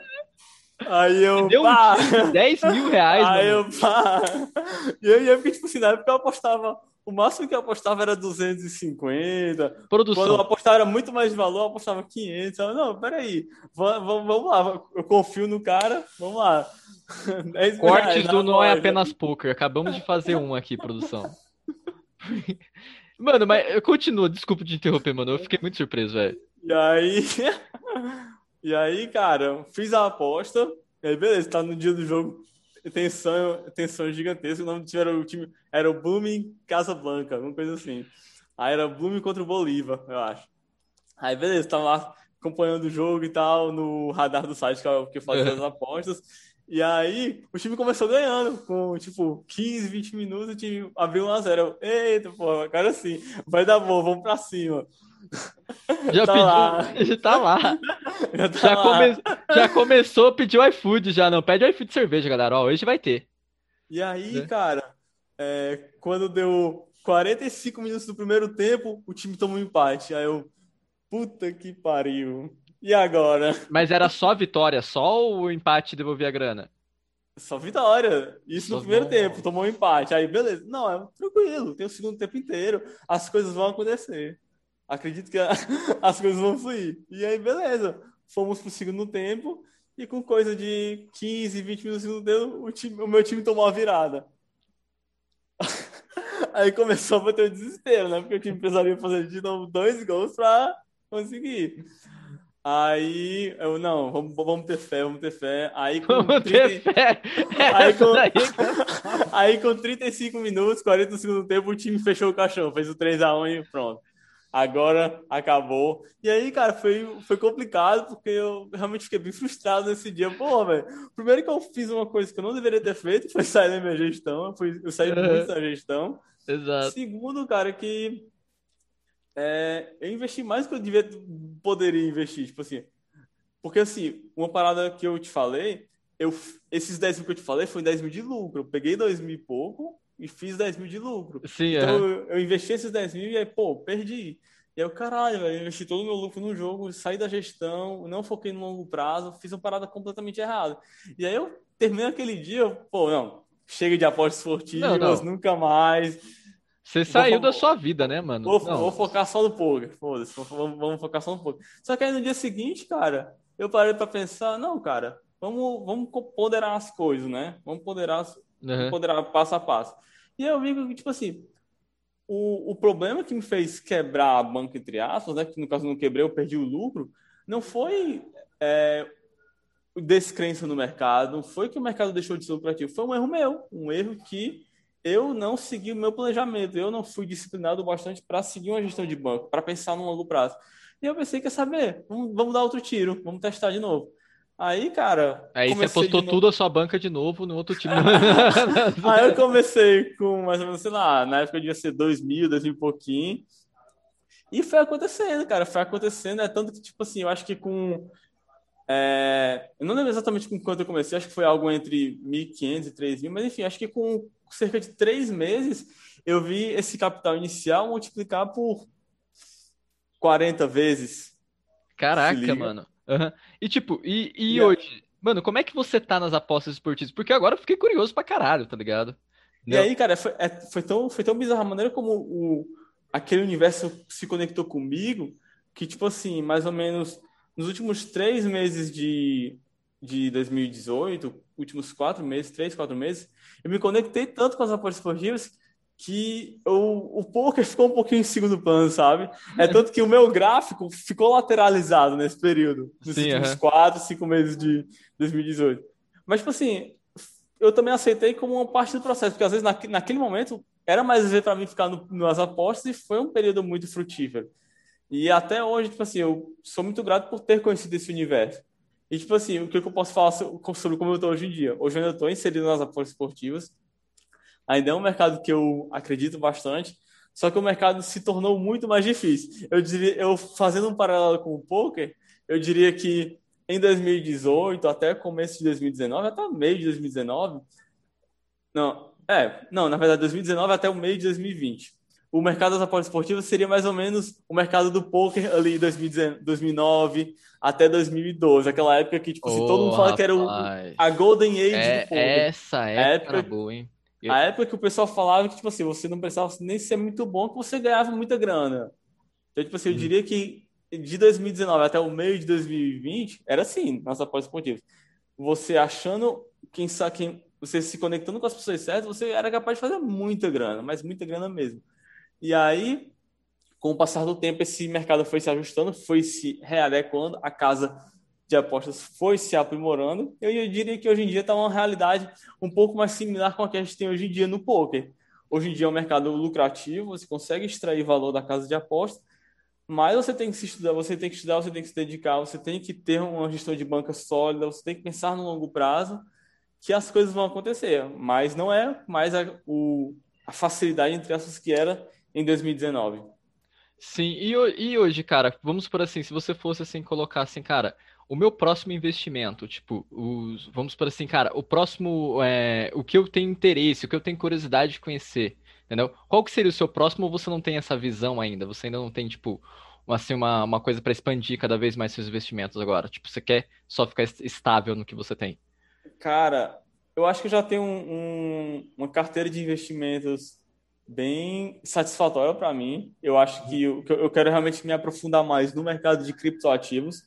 Ah, aí eu. Deu pá. um 10 mil reais. Aí mano. eu, pá. E eu, eu fiquei tipo assim, na época eu apostava o máximo que eu apostava era 250. Produção. Quando eu apostava era muito mais de valor, eu apostava 500. Eu, não, peraí, vamos, vamos lá, eu confio no cara, vamos lá. Cortes do Não é Apenas Poker, acabamos de fazer um aqui, produção. Mano, mas continua, desculpa te interromper, mano, eu fiquei muito surpreso, velho. E aí, e aí, cara, fiz a aposta, e aí beleza, tá no dia do jogo, tensão, tensão gigantesca. O nome do time era o time era o Blooming Casablanca, alguma coisa assim. Aí era Blooming contra o Bolívar, eu acho. Aí beleza, tava lá acompanhando o jogo e tal, no radar do site que eu, que eu fazia as apostas. E aí o time começou ganhando, com tipo 15, 20 minutos, o time abriu 1x0. Eita, pô, agora sim, vai dar bom, vamos pra cima. Já tá pediu, lá. já tá lá. Já, tá já, lá. Come, já começou a pedir o iFood, já não. Pede o iFood de cerveja, galera. Ó, hoje vai ter. E aí, é. cara, é, quando deu 45 minutos do primeiro tempo, o time tomou um empate. Aí eu, puta que pariu. E agora? Mas era só vitória, só o empate devolvia a grana? Só vitória. Isso só no primeiro tempo, tomou um empate. Aí, beleza. Não, é tranquilo, tem o segundo tempo inteiro, as coisas vão acontecer acredito que as coisas vão fluir. E aí, beleza. Fomos pro segundo tempo e com coisa de 15, 20 minutos no segundo tempo, o, time, o meu time tomou a virada. Aí começou a bater o desespero, né? Porque o time precisaria fazer de novo dois gols para conseguir. Aí eu, não, vamos, vamos ter fé, vamos ter fé. Aí com vamos 30... ter fé. Aí com... aí com 35 minutos, 40 do segundo tempo, o time fechou o caixão, fez o 3x1 e pronto agora acabou. E aí, cara, foi, foi complicado, porque eu realmente fiquei bem frustrado nesse dia. Pô, velho, primeiro que eu fiz uma coisa que eu não deveria ter feito, foi sair da minha gestão, eu, fui, eu saí muito da gestão. Exato. Segundo, cara, que é, eu investi mais do que eu devia, poderia investir, tipo assim. Porque, assim, uma parada que eu te falei, eu, esses 10 mil que eu te falei foi 10 mil de lucro. Eu peguei 2 mil e pouco, e fiz 10 mil de lucro. Sim, então é. eu, eu, investi esses 10 mil e aí, pô, perdi. E aí, caralho, eu investi todo o meu lucro no jogo, saí da gestão, não foquei no longo prazo, fiz uma parada completamente errada. E aí eu terminei aquele dia, pô, não, chega de apostas esportivas, não, não. nunca mais. Você saiu da sua vida, né, mano? Vou, vou focar só no poker, foda-se, vamos, vamos focar só no poker. Só que aí no dia seguinte, cara, eu parei para pensar, não, cara, vamos, vamos ponderar as coisas, né? Vamos ponderar, uhum. ponderar passo a passo. E eu vi que, tipo assim, o, o problema que me fez quebrar a banca, entre aspas, né, que no caso não quebrei, eu perdi o lucro, não foi é, descrença no mercado, não foi que o mercado deixou de ser lucrativo, foi um erro meu, um erro que eu não segui o meu planejamento, eu não fui disciplinado bastante para seguir uma gestão de banco, para pensar no longo prazo. E eu pensei, quer saber? Vamos, vamos dar outro tiro, vamos testar de novo. Aí, cara. Aí você postou tudo a sua banca de novo no outro time. Aí eu comecei com mais ou menos, sei lá, na época devia ser 2000, 2000 e pouquinho. E foi acontecendo, cara, foi acontecendo. É tanto que, tipo assim, eu acho que com. É, eu não lembro exatamente com quanto eu comecei, acho que foi algo entre 1.500 e 3.000, mas enfim, acho que com cerca de três meses eu vi esse capital inicial multiplicar por 40 vezes. Caraca, mano. Uhum. E tipo, e, e yeah. hoje? Mano, como é que você tá nas apostas esportivas? Porque agora eu fiquei curioso pra caralho, tá ligado? E aí, cara, foi, é, foi, tão, foi tão bizarra a maneira como o, aquele universo se conectou comigo, que, tipo assim, mais ou menos nos últimos três meses de, de 2018, últimos quatro meses, três, quatro meses, eu me conectei tanto com as apostas esportivas que o, o poker ficou um pouquinho em segundo plano, sabe? É tanto que o meu gráfico ficou lateralizado nesse período, nos Sim, últimos uhum. quatro, cinco meses de 2018. Mas, tipo assim, eu também aceitei como uma parte do processo, porque às vezes naquele momento era mais ver para mim ficar no, nas apostas e foi um período muito frutífero. E até hoje, tipo assim, eu sou muito grato por ter conhecido esse universo. E, tipo assim, o que eu posso falar sobre como eu estou hoje em dia? Hoje eu ainda estou inserido nas apostas esportivas. Ainda é um mercado que eu acredito bastante, só que o mercado se tornou muito mais difícil. Eu diria, eu fazendo um paralelo com o poker, eu diria que em 2018 até começo de 2019, até meio de 2019, não, é, não, na verdade 2019 até o meio de 2020 o mercado das apostas esportivas seria mais ou menos o mercado do poker ali 2009 até 2012, aquela época que tipo, oh, assim, todo mundo fala que era o, a golden age é, do poker. Essa época, época boa, hein? A época que o pessoal falava que tipo assim, você não precisava nem ser muito bom, que você ganhava muita grana. Então, tipo assim, eu hum. diria que de 2019 até o meio de 2020 era assim, nas apostas esportivas. Você achando quem sabe quem você se conectando com as pessoas certas, você era capaz de fazer muita grana, mas muita grana mesmo. E aí, com o passar do tempo, esse mercado foi se ajustando, foi se readequando, a casa de apostas foi se aprimorando. Eu, diria que hoje em dia está uma realidade um pouco mais similar com a que a gente tem hoje em dia no poker. Hoje em dia é um mercado lucrativo, você consegue extrair valor da casa de apostas, mas você tem que se estudar, você tem que estudar, você tem que se dedicar, você tem que ter uma gestão de banca sólida, você tem que pensar no longo prazo que as coisas vão acontecer, mas não é mais a, o, a facilidade entre essas que era em 2019. Sim, e, e hoje, cara, vamos por assim, se você fosse assim, colocar assim, cara, o meu próximo investimento, tipo, os, vamos por assim, cara, o próximo, é, o que eu tenho interesse, o que eu tenho curiosidade de conhecer, entendeu? Qual que seria o seu próximo ou você não tem essa visão ainda? Você ainda não tem, tipo, assim, uma, uma coisa para expandir cada vez mais seus investimentos agora? Tipo, você quer só ficar estável no que você tem? Cara, eu acho que eu já tenho um, um, uma carteira de investimentos bem satisfatória para mim. Eu acho que eu, eu quero realmente me aprofundar mais no mercado de criptoativos,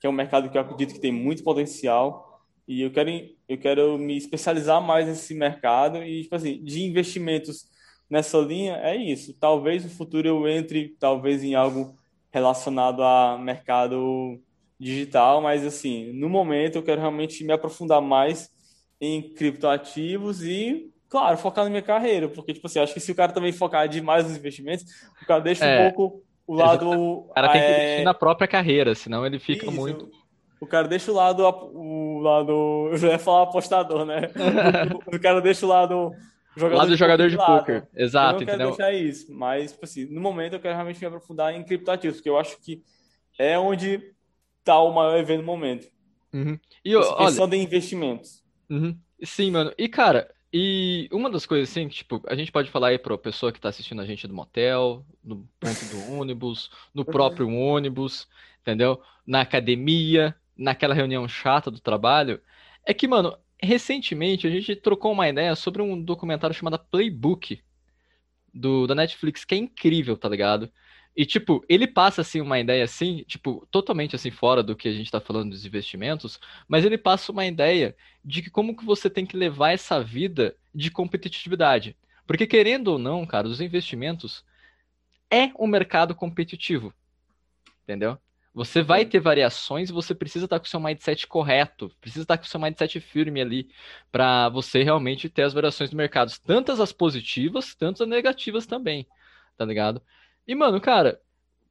que é um mercado que eu acredito que tem muito potencial. E eu quero, eu quero me especializar mais nesse mercado e, tipo assim, de investimentos nessa linha, é isso. Talvez no futuro eu entre, talvez em algo relacionado a mercado digital, mas assim, no momento eu quero realmente me aprofundar mais em criptoativos e claro, focar na minha carreira, porque, tipo assim, acho que se o cara também focar demais nos investimentos, o cara deixa é, um pouco o lado. O cara tem que é, investir na própria carreira, senão ele fica isso, muito. O cara deixa o lado. O lado. Eu já ia falar apostador, né? o cara deixa o lado. Jogador lado do jogador de, poker. Exato, eu não quero deixar isso, mas, tipo assim, no momento eu quero realmente me aprofundar em criptoativos, porque eu acho que é onde está o maior evento no momento. Uhum. E eu, olha... em investimentos. Uhum. Sim, mano. E, cara, e uma das coisas assim, tipo, a gente pode falar aí para a pessoa que está assistindo a gente do motel, no ponto do ônibus, no próprio ônibus, entendeu? Na academia, naquela reunião chata do trabalho, é que, mano, recentemente a gente trocou uma ideia sobre um documentário chamado Playbook do da Netflix, que é incrível, tá ligado? E, tipo, ele passa, assim, uma ideia, assim, tipo, totalmente, assim, fora do que a gente tá falando dos investimentos, mas ele passa uma ideia de que como que você tem que levar essa vida de competitividade. Porque, querendo ou não, cara, os investimentos é um mercado competitivo, entendeu? Você vai ter variações e você precisa estar com o seu mindset correto, precisa estar com o seu mindset firme ali, para você realmente ter as variações do mercado, tantas as positivas, tantas as negativas também, tá ligado? E, mano, cara,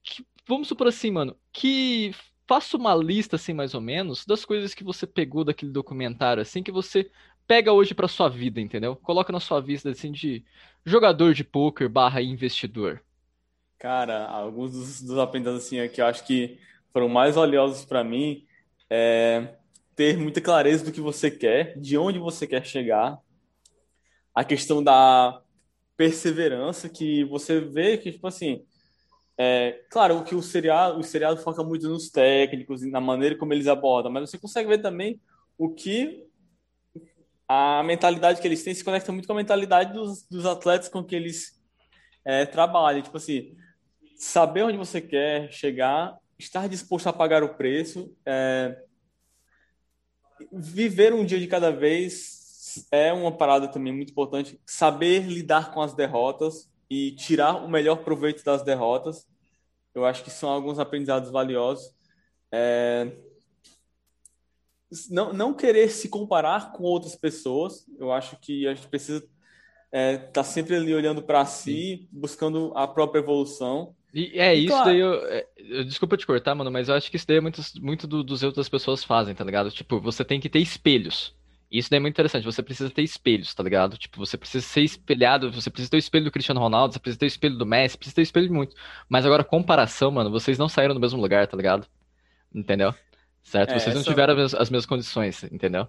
que, vamos supor assim, mano, que faça uma lista, assim, mais ou menos, das coisas que você pegou daquele documentário, assim, que você pega hoje pra sua vida, entendeu? Coloca na sua vista, assim, de jogador de poker barra investidor. Cara, alguns dos, dos aprendizados, assim, que eu acho que foram mais valiosos para mim é ter muita clareza do que você quer, de onde você quer chegar, a questão da perseverança, que você vê que, tipo assim, é, claro que o seriado, o seriado foca muito nos técnicos e na maneira como eles abordam, mas você consegue ver também o que a mentalidade que eles têm se conecta muito com a mentalidade dos, dos atletas com que eles é, trabalham. Tipo assim, saber onde você quer chegar, estar disposto a pagar o preço, é, viver um dia de cada vez é uma parada também muito importante. Saber lidar com as derrotas e tirar o melhor proveito das derrotas. Eu acho que são alguns aprendizados valiosos. É... Não, não querer se comparar com outras pessoas. Eu acho que a gente precisa estar é, tá sempre ali olhando para si, buscando a própria evolução. E é e isso claro. daí, eu, é, eu, desculpa te cortar, mano, mas eu acho que isso daí é muito, muito do, dos outras pessoas fazem, tá ligado? Tipo, você tem que ter espelhos. Isso daí é muito interessante, você precisa ter espelhos, tá ligado? Tipo, você precisa ser espelhado, você precisa ter o espelho do Cristiano Ronaldo, você precisa ter o espelho do Messi, precisa ter o espelho de muito. Mas agora, comparação, mano, vocês não saíram do mesmo lugar, tá ligado? Entendeu? Certo? É, vocês essa... não tiveram as, as mesmas condições, entendeu?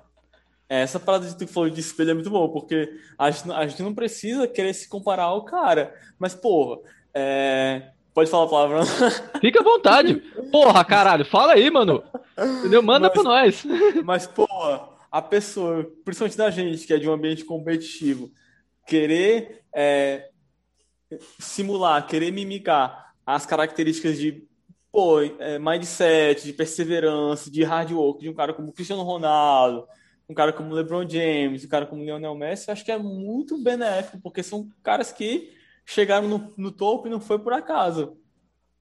É, essa parada de tu falou de espelho é muito boa, porque a gente, a gente não precisa querer se comparar ao cara. Mas, porra, é, Pode falar a palavra. Fica à vontade. Porra, caralho, fala aí, mano. Entendeu? Manda mas, pra nós. Mas, porra, a pessoa, principalmente da gente, que é de um ambiente competitivo, querer é, simular, querer mimicar as características de pô, é, mindset, de perseverança, de hard work, de um cara como Cristiano Ronaldo, um cara como LeBron James, um cara como Lionel Messi, acho que é muito benéfico, porque são caras que chegaram no, no topo e não foi por acaso.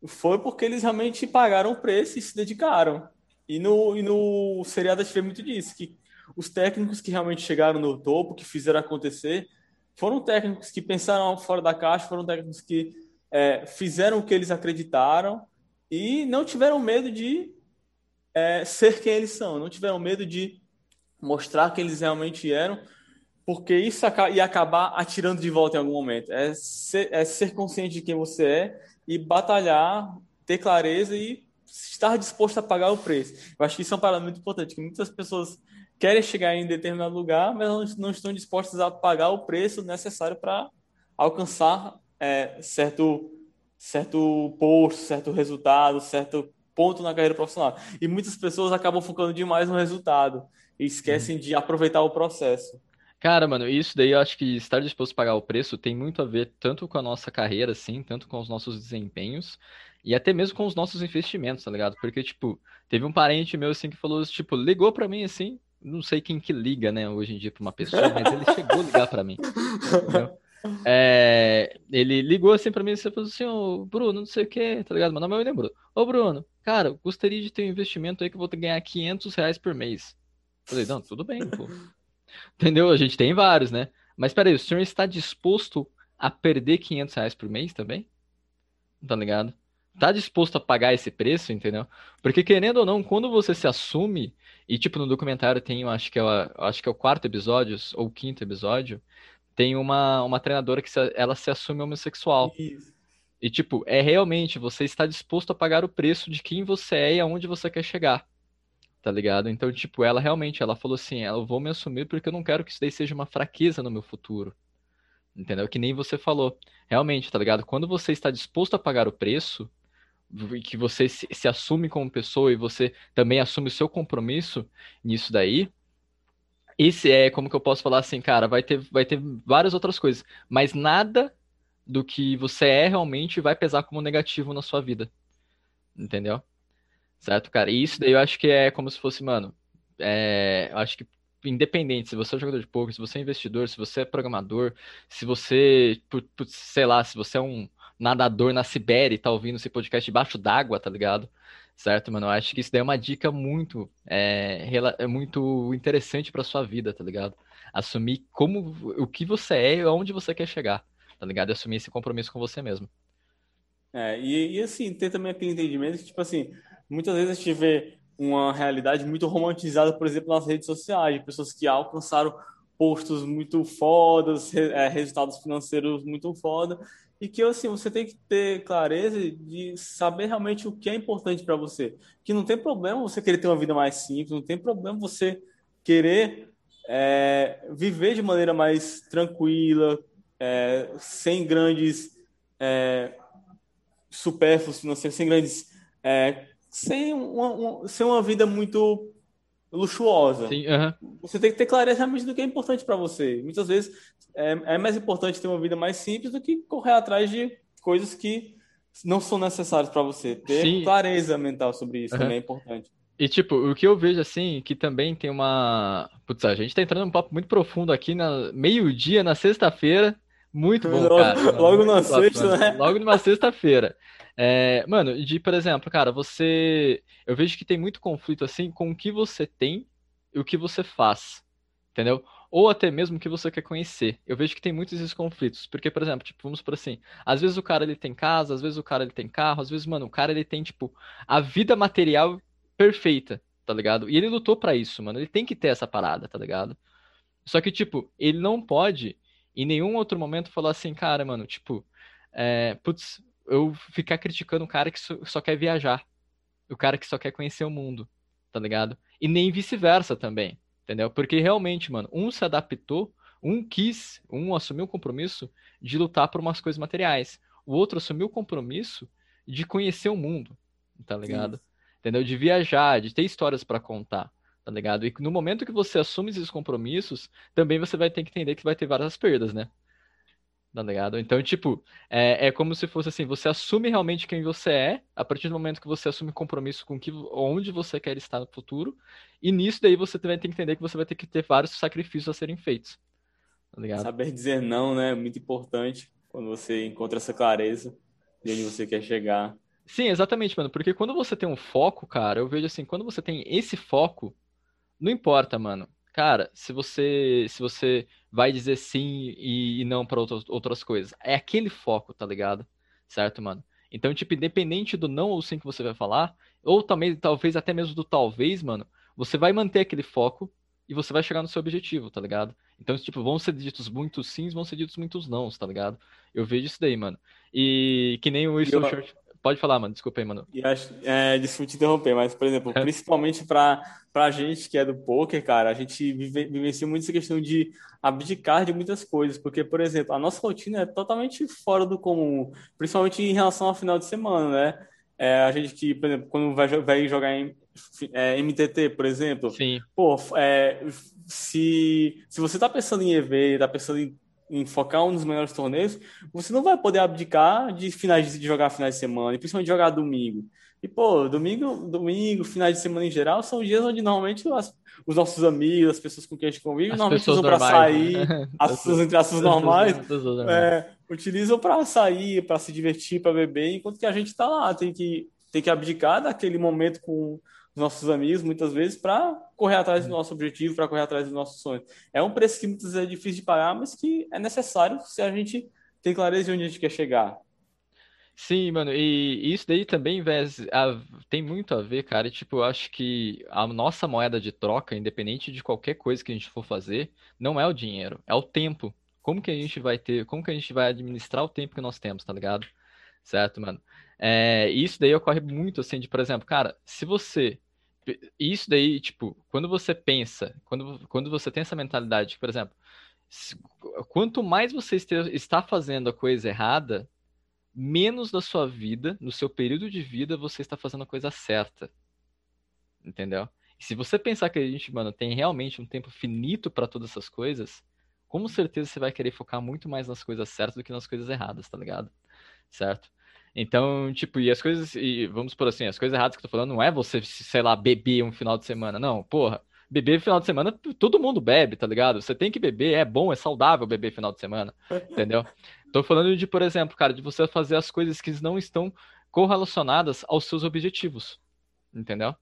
Foi porque eles realmente pagaram o preço e se dedicaram. E no, e no seriado a gente vê muito disso, que os técnicos que realmente chegaram no topo, que fizeram acontecer, foram técnicos que pensaram fora da caixa, foram técnicos que é, fizeram o que eles acreditaram e não tiveram medo de é, ser quem eles são, não tiveram medo de mostrar quem eles realmente eram, porque isso ia acabar atirando de volta em algum momento. É ser, é ser consciente de quem você é e batalhar, ter clareza e estar disposto a pagar o preço. Eu acho que isso é uma parada muito importante, que muitas pessoas querem chegar em determinado lugar, mas não estão dispostas a pagar o preço necessário para alcançar é, certo, certo posto, certo resultado, certo ponto na carreira profissional. E muitas pessoas acabam focando demais no resultado e esquecem de aproveitar o processo. Cara, mano, isso daí eu acho que estar disposto a pagar o preço tem muito a ver tanto com a nossa carreira, assim, tanto com os nossos desempenhos e até mesmo com os nossos investimentos, tá ligado? Porque, tipo, teve um parente meu, assim, que falou, tipo, ligou pra mim, assim, não sei quem que liga, né, hoje em dia pra uma pessoa, mas ele chegou a ligar pra mim? É, ele ligou assim pra mim e falou assim, ô Bruno, não sei o que, tá ligado? Meu nome é William Bruno. Ô Bruno, cara, gostaria de ter um investimento aí que eu vou ganhar 500 reais por mês. Falei, não, tudo bem, pô. Entendeu? A gente tem vários, né? Mas peraí, o senhor está disposto a perder 500 reais por mês também? Tá ligado? Tá disposto a pagar esse preço, entendeu? Porque querendo ou não, quando você se assume, e tipo no documentário tem, acho que é, acho que é o quarto episódio, ou o quinto episódio, tem uma, uma treinadora que se, ela se assume homossexual. Isso. E tipo, é realmente, você está disposto a pagar o preço de quem você é e aonde você quer chegar tá ligado? Então, tipo, ela realmente, ela falou assim, eu vou me assumir porque eu não quero que isso daí seja uma fraqueza no meu futuro. Entendeu? Que nem você falou. Realmente, tá ligado? Quando você está disposto a pagar o preço, que você se, se assume como pessoa e você também assume o seu compromisso nisso daí, esse é, como que eu posso falar assim, cara, vai ter, vai ter várias outras coisas, mas nada do que você é realmente vai pesar como negativo na sua vida. Entendeu? Certo, cara? E isso daí eu acho que é como se fosse, mano, é, eu acho que independente, se você é jogador de poker, se você é investidor, se você é programador, se você, sei lá, se você é um nadador na Sibéria e tá ouvindo esse podcast debaixo d'água, tá ligado? Certo, mano? Eu acho que isso daí é uma dica muito, é, é muito interessante pra sua vida, tá ligado? Assumir como, o que você é e aonde você quer chegar, tá ligado? E assumir esse compromisso com você mesmo. É, e, e assim, tem também aquele entendimento que, tipo assim, muitas vezes a gente vê uma realidade muito romantizada, por exemplo, nas redes sociais, de pessoas que alcançaram postos muito fodas, é, resultados financeiros muito foda, e que assim, você tem que ter clareza de saber realmente o que é importante para você. Que não tem problema você querer ter uma vida mais simples, não tem problema você querer é, viver de maneira mais tranquila, é, sem grandes é, supérfluos financeiros, sem grandes. É, sem, uma, uma, sem uma vida muito luxuosa. Sim, Você tem que ter clareza realmente do que é importante para você. Muitas vezes é, é, mais importante ter uma vida mais simples do que correr atrás de coisas que não são necessárias para você. Ter Sim. clareza mental sobre isso uhum. também é importante. E, tipo, o que eu vejo, assim, que também tem uma... Putz, a gente tá entrando num papo muito profundo aqui, na meio-dia, na sexta-feira. Muito bom, cara. Logo na sexta, né? Logo numa sexta-feira. É, mano, de, por exemplo, cara, você. Eu vejo que tem muito conflito assim com o que você tem e o que você faz. Entendeu? Ou até mesmo que você quer conhecer. Eu vejo que tem muitos esses conflitos. Porque, por exemplo, tipo, vamos por assim, às vezes o cara ele tem casa, às vezes o cara ele tem carro, às vezes, mano, o cara ele tem, tipo, a vida material perfeita, tá ligado? E ele lutou para isso, mano. Ele tem que ter essa parada, tá ligado? Só que, tipo, ele não pode em nenhum outro momento falar assim, cara, mano, tipo, é, putz, eu ficar criticando o cara que só quer viajar. O cara que só quer conhecer o mundo, tá ligado? E nem vice-versa também, entendeu? Porque realmente, mano, um se adaptou, um quis, um assumiu o compromisso de lutar por umas coisas materiais. O outro assumiu o compromisso de conhecer o mundo, tá ligado? Sim. Entendeu? De viajar, de ter histórias para contar, tá ligado? E no momento que você assume esses compromissos, também você vai ter que entender que vai ter várias perdas, né? Tá ligado? Então, tipo, é, é como se fosse assim, você assume realmente quem você é, a partir do momento que você assume compromisso com que, onde você quer estar no futuro, e nisso daí você vai ter que entender que você vai ter que ter vários sacrifícios a serem feitos, tá ligado? Saber dizer não, né, é muito importante quando você encontra essa clareza de onde você quer chegar. Sim, exatamente, mano, porque quando você tem um foco, cara, eu vejo assim, quando você tem esse foco, não importa, mano, cara, se você se você vai dizer sim e, e não para outras, outras coisas, é aquele foco, tá ligado? Certo, mano? Então, tipo, independente do não ou sim que você vai falar, ou também, talvez até mesmo do talvez, mano, você vai manter aquele foco e você vai chegar no seu objetivo, tá ligado? Então, tipo, vão ser ditos muitos sims, vão ser ditos muitos nãos, tá ligado? Eu vejo isso daí, mano. E que nem o Winston Churchill. Pode falar, mano. Desculpa aí, mano. E acho, é, desculpa te interromper, mas, por exemplo, principalmente para a gente que é do poker, cara, a gente vive, vivencia muito essa questão de abdicar de muitas coisas, porque, por exemplo, a nossa rotina é totalmente fora do comum, principalmente em relação ao final de semana, né? É, a gente que, por exemplo, quando vai, vai jogar em é, MTT, por exemplo, Sim. pô, é, se, se você tá pensando em EV, tá pensando em em focar um dos melhores torneios, você não vai poder abdicar de finais de jogar finais de semana, e principalmente jogar domingo. E, pô, domingo, domingo, finais de semana em geral, são dias onde normalmente as, os nossos amigos, as pessoas com quem a gente convive, as normalmente usam para sair, né? as pessoas entre aspas normais, é, utilizam para sair, para se divertir, para beber, enquanto que a gente está lá, tem que, tem que abdicar daquele momento com nossos amigos, muitas vezes, para correr atrás do nosso objetivo, para correr atrás dos nossos sonhos. É um preço que muitas vezes é difícil de pagar, mas que é necessário se a gente tem clareza de onde a gente quer chegar. Sim, mano, e isso daí também tem muito a ver, cara. Tipo, eu acho que a nossa moeda de troca, independente de qualquer coisa que a gente for fazer, não é o dinheiro, é o tempo. Como que a gente vai ter, como que a gente vai administrar o tempo que nós temos, tá ligado? Certo, mano? É, isso daí ocorre muito assim, de, por exemplo, cara, se você isso daí, tipo, quando você pensa, quando, quando você tem essa mentalidade, por exemplo, quanto mais você está fazendo a coisa errada, menos da sua vida, no seu período de vida, você está fazendo a coisa certa. Entendeu? E se você pensar que a gente, mano, tem realmente um tempo finito para todas essas coisas, com certeza você vai querer focar muito mais nas coisas certas do que nas coisas erradas, tá ligado? Certo? Então, tipo, e as coisas, e vamos por assim, as coisas erradas que eu tô falando não é você, sei lá, beber um final de semana. Não, porra. Beber final de semana, todo mundo bebe, tá ligado? Você tem que beber, é bom, é saudável beber final de semana, entendeu? Tô falando de, por exemplo, cara, de você fazer as coisas que não estão correlacionadas aos seus objetivos, entendeu?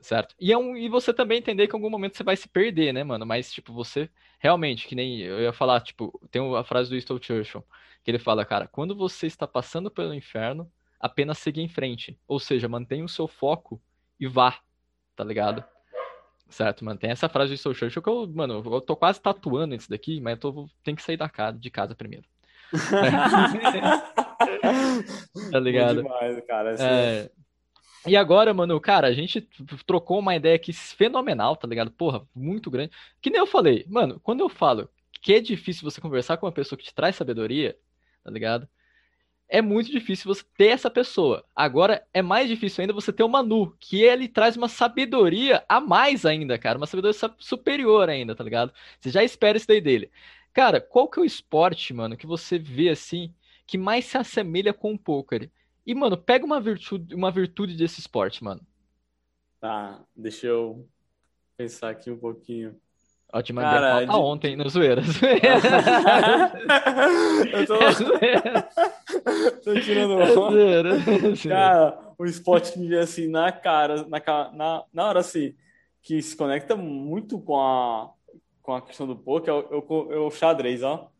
Certo? E, é um, e você também entender que em algum momento você vai se perder, né, mano? Mas, tipo, você realmente, que nem eu ia falar, tipo, tem a frase do Winston Churchill, que ele fala, cara, quando você está passando pelo inferno, apenas seguir em frente. Ou seja, mantenha o seu foco e vá, tá ligado? Certo, mantém essa frase de Soul Churchill que eu, mano, eu tô quase tatuando isso daqui, mas eu tô, tenho que sair da casa, de casa primeiro. tá ligado? Demais, cara. É... E agora, mano, cara, a gente trocou uma ideia aqui fenomenal, tá ligado? Porra, muito grande. Que nem eu falei, mano, quando eu falo que é difícil você conversar com uma pessoa que te traz sabedoria, tá ligado? é muito difícil você ter essa pessoa. Agora é mais difícil ainda você ter o Manu, que ele traz uma sabedoria a mais ainda, cara, uma sabedoria superior ainda, tá ligado? Você já espera isso daí dele. Cara, qual que é o esporte, mano, que você vê assim, que mais se assemelha com o poker? E, mano, pega uma virtude, uma virtude desse esporte, mano. Tá, deixa eu pensar aqui um pouquinho. Ó, te mandei Cara, de... ontem, no zoeira. eu tô... tô tirando onda. Cara, o esporte que me vê assim na cara, na, na, na hora assim, que se conecta muito com a, com a questão do poker, é o, é o xadrez, ó.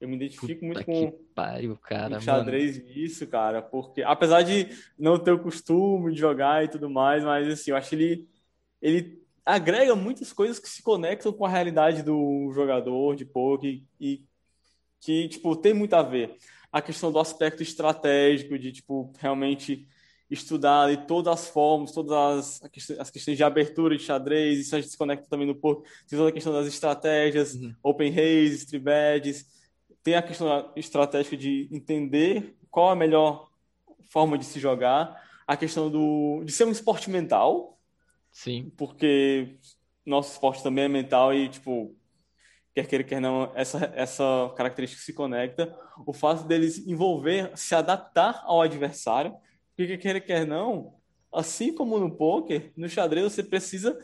Eu me identifico Puta muito com pariu, cara, o xadrez mano. nisso, cara, porque apesar de não ter o costume de jogar e tudo mais, mas assim, eu acho ele ele agrega muitas coisas que se conectam com a realidade do jogador de poker e que, tipo, tem muito a ver. A questão do aspecto estratégico, de, tipo, realmente estudar ali todas as formas, todas as, as questões de abertura de xadrez, isso a gente se conecta também no poker, tem toda a questão das estratégias, uhum. open raise, three tem a questão estratégica de entender qual a melhor forma de se jogar, a questão do, de ser um esporte mental, Sim. Porque nosso esporte também é mental e, tipo, quer queira, quer não, essa, essa característica se conecta. O fato deles envolver, se adaptar ao adversário, porque quer quer não, assim como no poker, no xadrez você precisa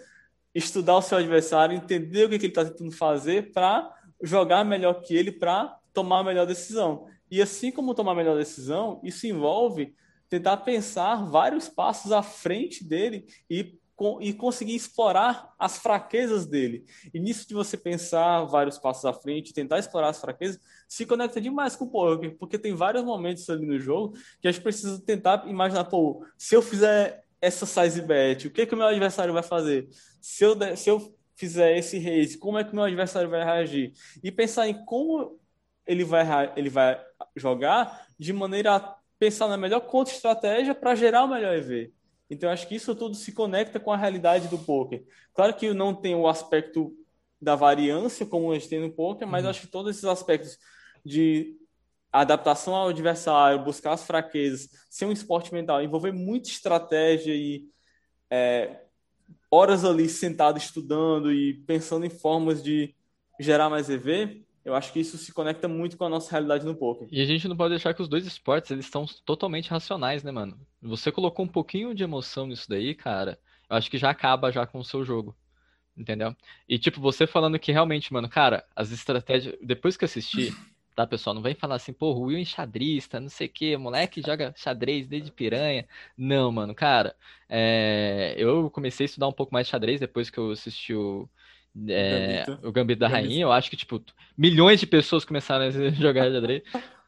estudar o seu adversário, entender o que, que ele está tentando fazer para jogar melhor que ele, para tomar a melhor decisão. E assim como tomar a melhor decisão, isso envolve tentar pensar vários passos à frente dele e e conseguir explorar as fraquezas dele. E nisso de você pensar vários passos à frente, tentar explorar as fraquezas, se conecta demais com o poker, porque tem vários momentos ali no jogo que a gente precisa tentar imaginar, pô, se eu fizer essa size bet, o que que o meu adversário vai fazer? Se eu, se eu fizer esse raise, como é que o meu adversário vai reagir? E pensar em como ele vai, ele vai jogar de maneira a pensar na melhor contra-estratégia para gerar o melhor EV. Então, acho que isso tudo se conecta com a realidade do poker. Claro que não tem o aspecto da variância, como a gente tem no poker, mas uhum. acho que todos esses aspectos de adaptação ao adversário, buscar as fraquezas, ser um esporte mental, envolver muita estratégia e é, horas ali sentado estudando e pensando em formas de gerar mais EV, eu acho que isso se conecta muito com a nossa realidade no poker. E a gente não pode deixar que os dois esportes, eles estão totalmente racionais, né, mano? Você colocou um pouquinho de emoção nisso daí, cara, eu acho que já acaba já com o seu jogo. Entendeu? E tipo, você falando que realmente, mano, cara, as estratégias, depois que assisti, tá, pessoal, não vem falar assim, pô, Will é enxadrista, não sei o que, moleque joga xadrez desde piranha. Não, mano, cara, é... eu comecei a estudar um pouco mais de xadrez depois que eu assisti o é, o Gambito da Gambito. Rainha, eu acho que, tipo, milhões de pessoas começaram a jogar xadrez.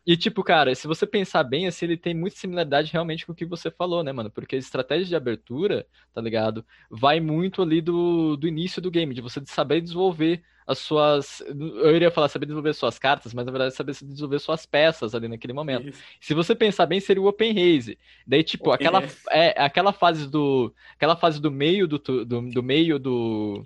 E, tipo, cara, se você pensar bem, assim, ele tem muita similaridade realmente com o que você falou, né, mano? Porque a estratégia de abertura, tá ligado? Vai muito ali do, do início do game, de você saber desenvolver as suas. Eu iria falar saber desenvolver suas cartas, mas na verdade saber desenvolver suas peças ali naquele momento. Isso. Se você pensar bem, seria o Open Raise. Daí, tipo, aquela, é, aquela fase do. Aquela fase do meio do, do, do meio do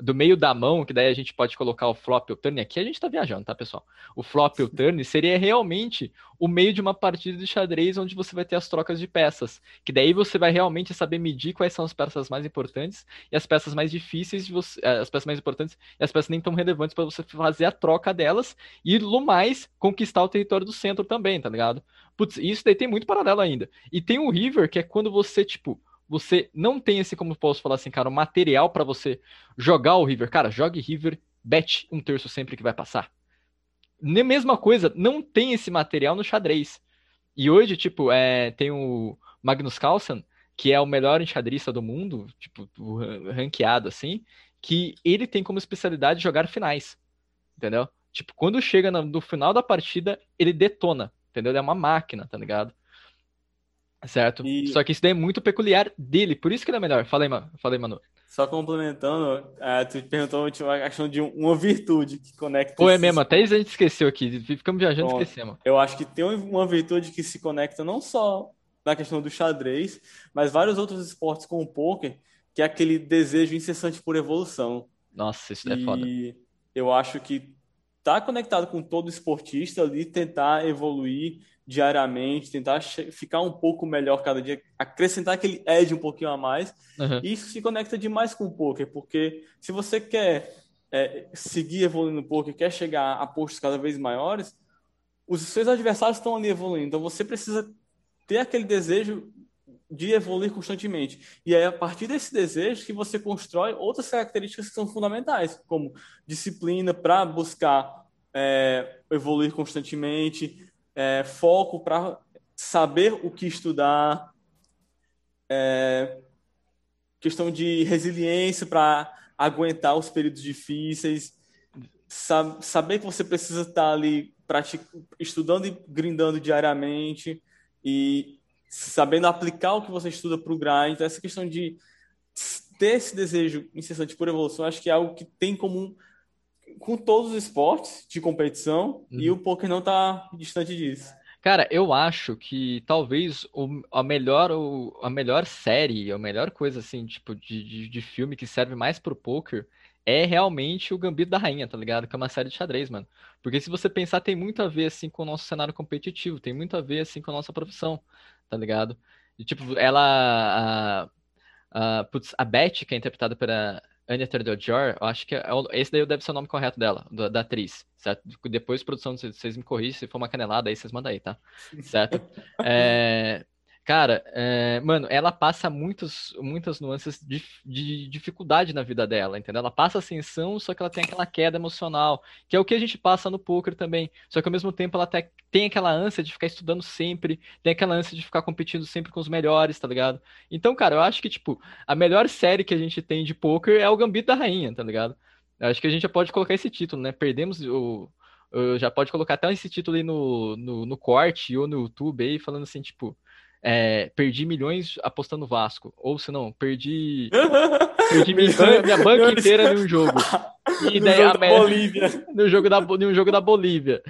do meio da mão, que daí a gente pode colocar o flop e o turn, aqui a gente tá viajando, tá, pessoal? O flop e o turn seria realmente o meio de uma partida de xadrez onde você vai ter as trocas de peças, que daí você vai realmente saber medir quais são as peças mais importantes e as peças mais difíceis, de você, eh, as peças mais importantes e as peças nem tão relevantes para você fazer a troca delas e, no mais, conquistar o território do centro também, tá ligado? Putz, isso daí tem muito paralelo ainda. E tem o River, que é quando você, tipo, você não tem esse, como posso falar assim, cara, um material para você jogar o River. Cara, jogue River, bet um terço sempre que vai passar. Mesma coisa, não tem esse material no xadrez. E hoje, tipo, é, tem o Magnus Carlsen, que é o melhor enxadrista do mundo, tipo, ranqueado assim, que ele tem como especialidade jogar finais. Entendeu? Tipo, quando chega no final da partida, ele detona. Entendeu? Ele é uma máquina, tá ligado? Certo? E- Só que isso daí é muito peculiar dele, por isso que ele é melhor. Falei, mano. Falei, mano. Só complementando, eh, tu perguntou a questão de uma virtude que conecta Pô, é mesmo, até isso a gente esqueceu aqui. Ficamos viajando e esquecemos. Eu acho que tem uma virtude que se conecta não só na questão do xadrez, mas vários outros esportes como o pôquer, que é aquele desejo incessante por evolução. Nossa, isso daí é foda. E eu acho que tá conectado com todo esportista ali, tentar evoluir diariamente, tentar ficar um pouco melhor cada dia, acrescentar aquele edge um pouquinho a mais. Aham. E isso se conecta demais com o poker, porque se você quer é, seguir evoluindo no poker, quer chegar a postos cada vez maiores, os seus adversários estão ali evoluindo. Então você precisa ter aquele desejo de evoluir constantemente. E é a partir desse desejo que você constrói outras características que são fundamentais, como disciplina para buscar é, evoluir constantemente, é, foco para saber o que estudar, é, questão de resiliência para aguentar os períodos difíceis, sa- saber que você precisa estar ali pratic- estudando e grindando diariamente e sabendo aplicar o que você estuda para o grind. Então, essa questão de ter esse desejo incessante por evolução, acho que é algo que tem em comum com todos os esportes de competição e o poker não está distante disso. Cara, eu acho que talvez o, a melhor, o, a melhor série, a melhor coisa assim, tipo, de, de, de filme que serve mais pro poker é realmente o Gambito da Rainha, tá ligado? Que é uma série de xadrez, mano. Porque se você pensar, tem muito a ver assim com o nosso cenário competitivo, tem muito a ver assim com a nossa profissão, tá ligado? E, tipo, ela. A, a, putz, a Beth, que é interpretada pela Anya Taylor-Joy, eu acho que é, esse daí deve ser o nome correto dela, da, da atriz, certo? Depois, produção, vocês vocês me corrigem, se for uma canelada aí, vocês mandam aí, tá? Certo? É, cara, é, mano, ela passa muitos, muitas nuances de, de dificuldade na vida dela, entendeu? Ela passa ascensão, só que ela tem aquela queda emocional, que é o que a gente passa no poker também. Só que ao mesmo tempo ela te- tem aquela ânsia de ficar estudando sempre, tem aquela ânsia de ficar competindo sempre com os melhores, tá ligado? Então, cara, eu acho que, tipo, a melhor série que a gente tem de poker é o Gambito da Rainha, tá ligado? Eu acho que a gente já pode colocar esse título, né? Perdemos o. o- Já pode colocar até esse título aí no, no, no corte ou no YouTube aí, falando assim, tipo, é, perdi milhões apostando no Vasco. Ou se não, perdi, perdi minha, minha banca inteira num jogo. E No daí jogo a da me- Bolívia. no jogo da, no jogo da Bolívia.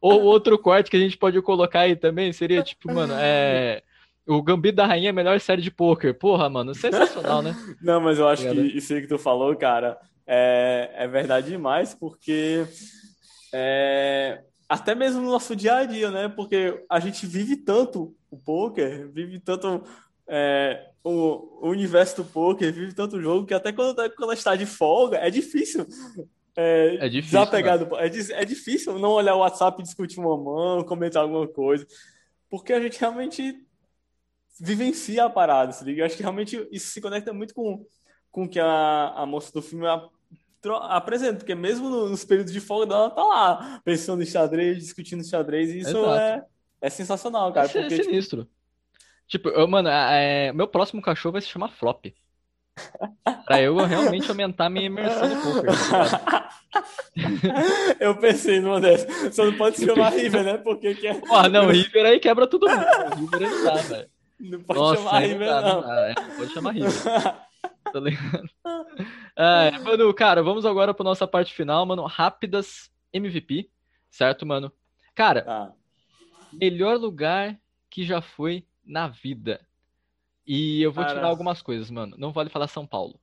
Ou outro corte que a gente pode colocar aí também seria tipo, mano, é. O Gambito da Rainha é a melhor série de poker. Porra, mano, sensacional, né? Não, mas eu acho que Obrigado. isso aí que tu falou, cara, é, é verdade demais, porque é, até mesmo no nosso dia a dia, né? Porque a gente vive tanto o poker, vive tanto é, o, o universo do poker, vive tanto jogo, que até quando, quando está de folga, é difícil. É, É difícil, desapegar do- é, é difícil não olhar o WhatsApp e discutir uma mão, comentar alguma coisa, porque a gente realmente vivencia a parada, se liga? Eu acho que realmente isso se conecta muito com, com o que a, a moça do filme a- apresenta, porque mesmo no- nos períodos de folga dela, ela tá lá, pensando em xadrez, discutindo xadrez, e isso Exato. é, é sensacional, cara, Isso é porque, tipo, sinistro. Tipo, eu, mano, é, meu próximo cachorro vai se chamar Flop. Pra eu realmente aumentar minha imersão no poker. tá eu pensei numa dessas, só não pode se chamar River, né? Porque que é, não, River aí quebra todo mundo. River aí não dá, velho. não pode Nossa, chamar não River, dá, não não. dá. É, não pode chamar River. Tá ligado? É, mano, cara, vamos agora pra nossa parte final, mano. Rápidas MVP, certo, mano? Cara, Tá. Melhor lugar que já foi na vida. E eu vou Cara. tirar algumas coisas, mano. Não vale falar São Paulo.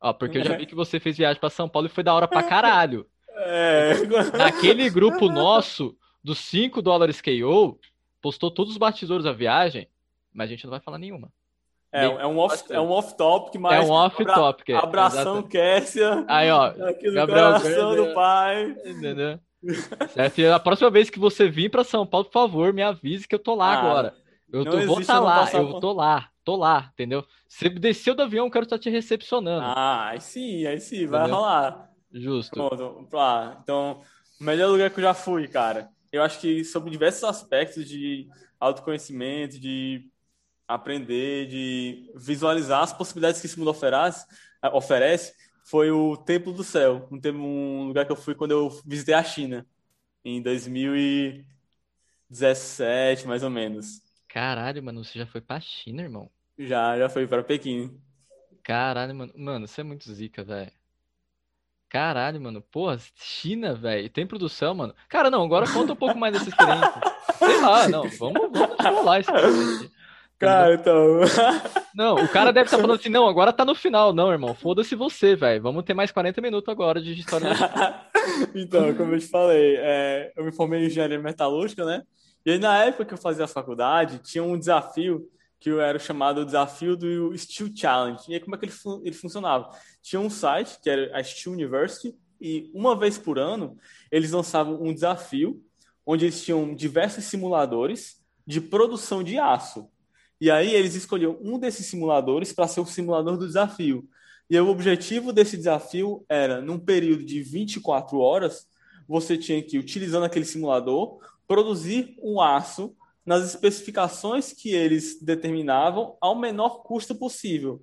Ó, porque eu já Uhum. vi que você fez viagem pra São Paulo e foi da hora pra caralho. É, Naquele grupo nosso dos 5 dólares KO, postou todos os batidores da viagem, mas a gente não vai falar nenhuma. é, é um off, é um off-topic, É mas um off-topic. é, abração, exato. Cassia, Aí, ó, aqui no Gabriel coração Werner. do pai. entendeu? Certo? E a próxima vez que você vir pra São Paulo, por favor, me avise que eu tô lá Ah, agora. Eu tô, vou estar não lá, eu por- tô lá, tô lá, entendeu? Você desceu do avião, eu quero estar te recepcionando. Ah, aí sim, aí sim, vai Entendeu? rolar. Justo. Pronto, lá. Então, o melhor lugar que eu já fui, cara. Eu acho que sobre diversos aspectos de autoconhecimento, de aprender, de visualizar as possibilidades que esse mundo oferece, oferece foi o Templo do Céu, um, um lugar que eu fui quando eu visitei a China, em 2017, mais ou menos. Caralho, mano, você já foi pra China, irmão? Já, já foi para Pequim. Caralho, mano. Mano, você é muito zica, velho. Caralho, mano. Porra, China, velho. Tem produção, mano. Cara, não, agora conta um pouco mais dessa experiência. Sei lá, não. Vamos, vamos rolar isso. Cara, então. Não, o cara deve estar falando assim, não, agora tá no final. Não, irmão, foda-se você, velho. Vamos ter mais 40 minutos agora de história. Então, como eu te falei, é, eu me formei em engenharia metalúrgica, né? E aí, na época que eu fazia a faculdade, tinha um desafio que era chamado desafio do Steel Challenge. E aí, como é que ele, fun ele funcionava? Tinha um site, que era a Steel University, e uma vez por ano, eles lançavam um desafio, onde eles tinham diversos simuladores de produção de aço. E aí eles escolhiam um desses simuladores para ser o simulador do desafio. E aí, o objetivo desse desafio era, num período de 24 horas, você tinha que, utilizando aquele simulador, produzir um aço nas especificações que eles determinavam ao menor custo possível.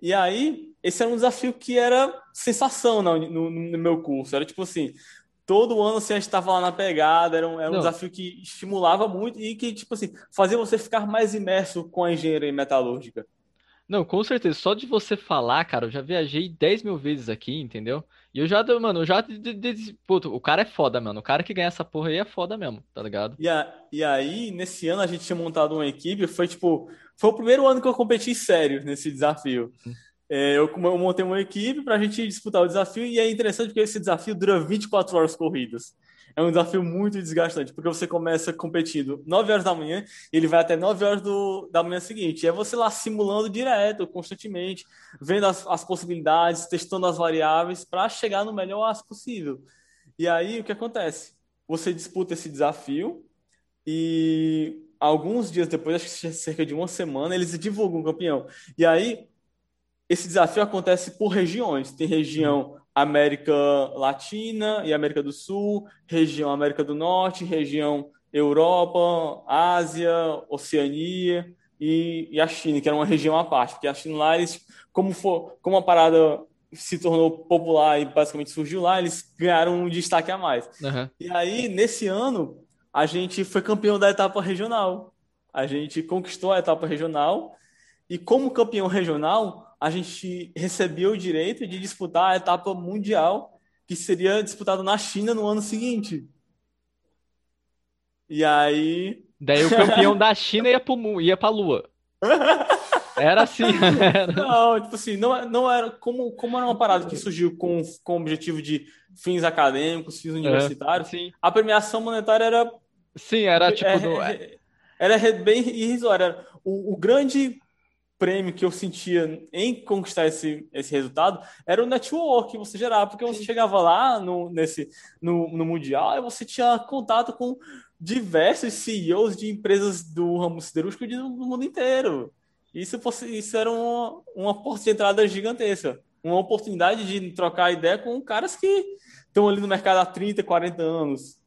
E aí, esse era um desafio que era sensação no, no, no meu curso. Era tipo assim, todo ano assim, a gente estava lá na pegada, era um, era um desafio que estimulava muito e que, tipo assim, fazia você ficar mais imerso com a engenharia metalúrgica. Não, com certeza. Só de você falar, cara, eu já viajei 10 mil vezes aqui, entendeu? E eu já, mano, eu já. Puto, o cara é foda, mano. O cara que ganha essa porra aí é foda mesmo, tá ligado? E, a, e aí, nesse ano, a gente tinha montado uma equipe. Foi tipo. Foi o primeiro ano que eu competi sério nesse desafio. É, eu, eu montei uma equipe pra gente disputar o desafio. E é interessante porque esse desafio dura 24 horas corridas é um desafio muito desgastante, porque você começa competindo 9 horas da manhã e ele vai até 9 horas do, da manhã seguinte. E é você lá simulando direto, constantemente, vendo as, as possibilidades, testando as variáveis para chegar no melhor aço possível. E aí o que acontece? Você disputa esse desafio e alguns dias depois, acho que cerca de uma semana, eles divulgam o campeão. E aí esse desafio acontece por regiões. Tem região América Latina e América do Sul, região América do Norte, região Europa, Ásia, Oceania e, e, a China, que era uma região à parte, porque a China lá, eles, como, for, como a parada se tornou popular e basicamente surgiu lá, eles ganharam um destaque a mais. Uhum. E aí, nesse ano, a gente foi campeão da etapa regional. A gente conquistou a etapa regional e como campeão regional, a gente recebeu o direito de disputar a etapa mundial que seria disputada na China no ano seguinte. E aí. Daí o campeão da China ia para ia a Lua. Era assim. Era. Não, tipo assim, não, não era. Como, como era uma parada que surgiu com, com o objetivo de fins acadêmicos, fins universitários, é, a premiação monetária era. Sim, era tipo. É, era, era bem irrisória. O, o grande prêmio que eu sentia em conquistar esse, esse resultado era o network que você gerava, porque você chegava lá no, nesse, no, no Mundial e você tinha contato com diversos CEOs de empresas do ramo siderúrgico do mundo inteiro. Isso, isso era uma, uma porta de entrada gigantesca. Uma oportunidade de trocar ideia com caras que estão ali no mercado há 30, 40 anos.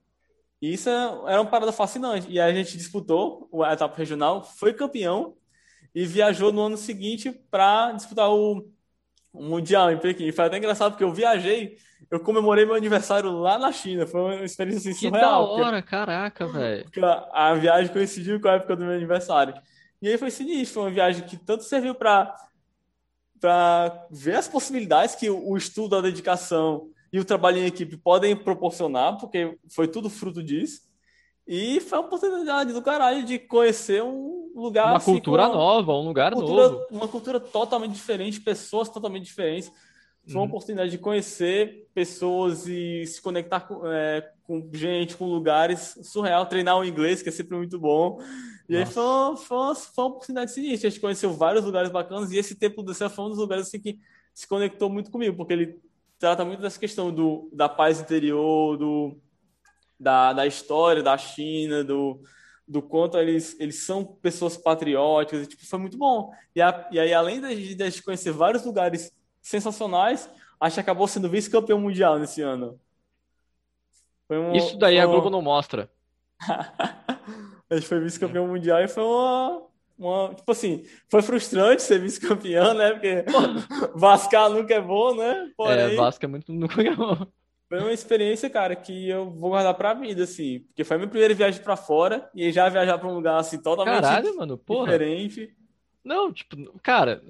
E isso era uma parada fascinante. E a gente disputou a etapa regional, foi campeão e viajou no ano seguinte para disputar o, o, Mundial em Pequim. Foi até engraçado porque eu viajei, eu comemorei meu aniversário lá na China. Foi uma experiência assim, surreal. Que da hora, porque, caraca, velho. A, a, viagem coincidiu com a época do meu aniversário. E aí foi sinistro, foi uma viagem que tanto serviu para para ver as possibilidades que o, o estudo, a dedicação e o trabalho em equipe podem proporcionar, porque foi tudo fruto disso. E foi uma oportunidade do caralho de conhecer um lugar. Uma assim, cultura uma, nova, um lugar cultura, novo. Uma cultura totalmente diferente, pessoas totalmente diferentes. Foi uma uhum. oportunidade de conhecer pessoas e se conectar com, é, com, gente, com lugares surreal, treinar o inglês, que é sempre muito bom. E Nossa. aí foi uma, foi, uma, foi uma oportunidade sinistra. A gente conheceu vários lugares bacanas e esse Templo do Céu foi um dos lugares assim, que se conectou muito comigo, porque ele trata muito dessa questão do, da paz interior, do, da, da história da China, do, do quanto eles, eles são pessoas patrióticas, e, tipo, foi muito bom. E, a, e aí, além de, gente conhecer vários lugares sensacionais, a gente acabou sendo vice-campeão mundial nesse ano. Um, Isso daí a Globo não mostra. a gente foi vice-campeão mundial e foi uma, uma. Tipo assim, foi frustrante ser vice-campeão, né? Porque Vascar nunca é bom, né? Porém... É, Vasco é muito nunca é bom. Foi uma experiência, cara, que eu vou guardar pra vida, assim. Porque foi a minha primeira viagem pra fora e já viajar pra um lugar, assim, totalmente Caralho, mano, porra. diferente. Não, tipo, cara,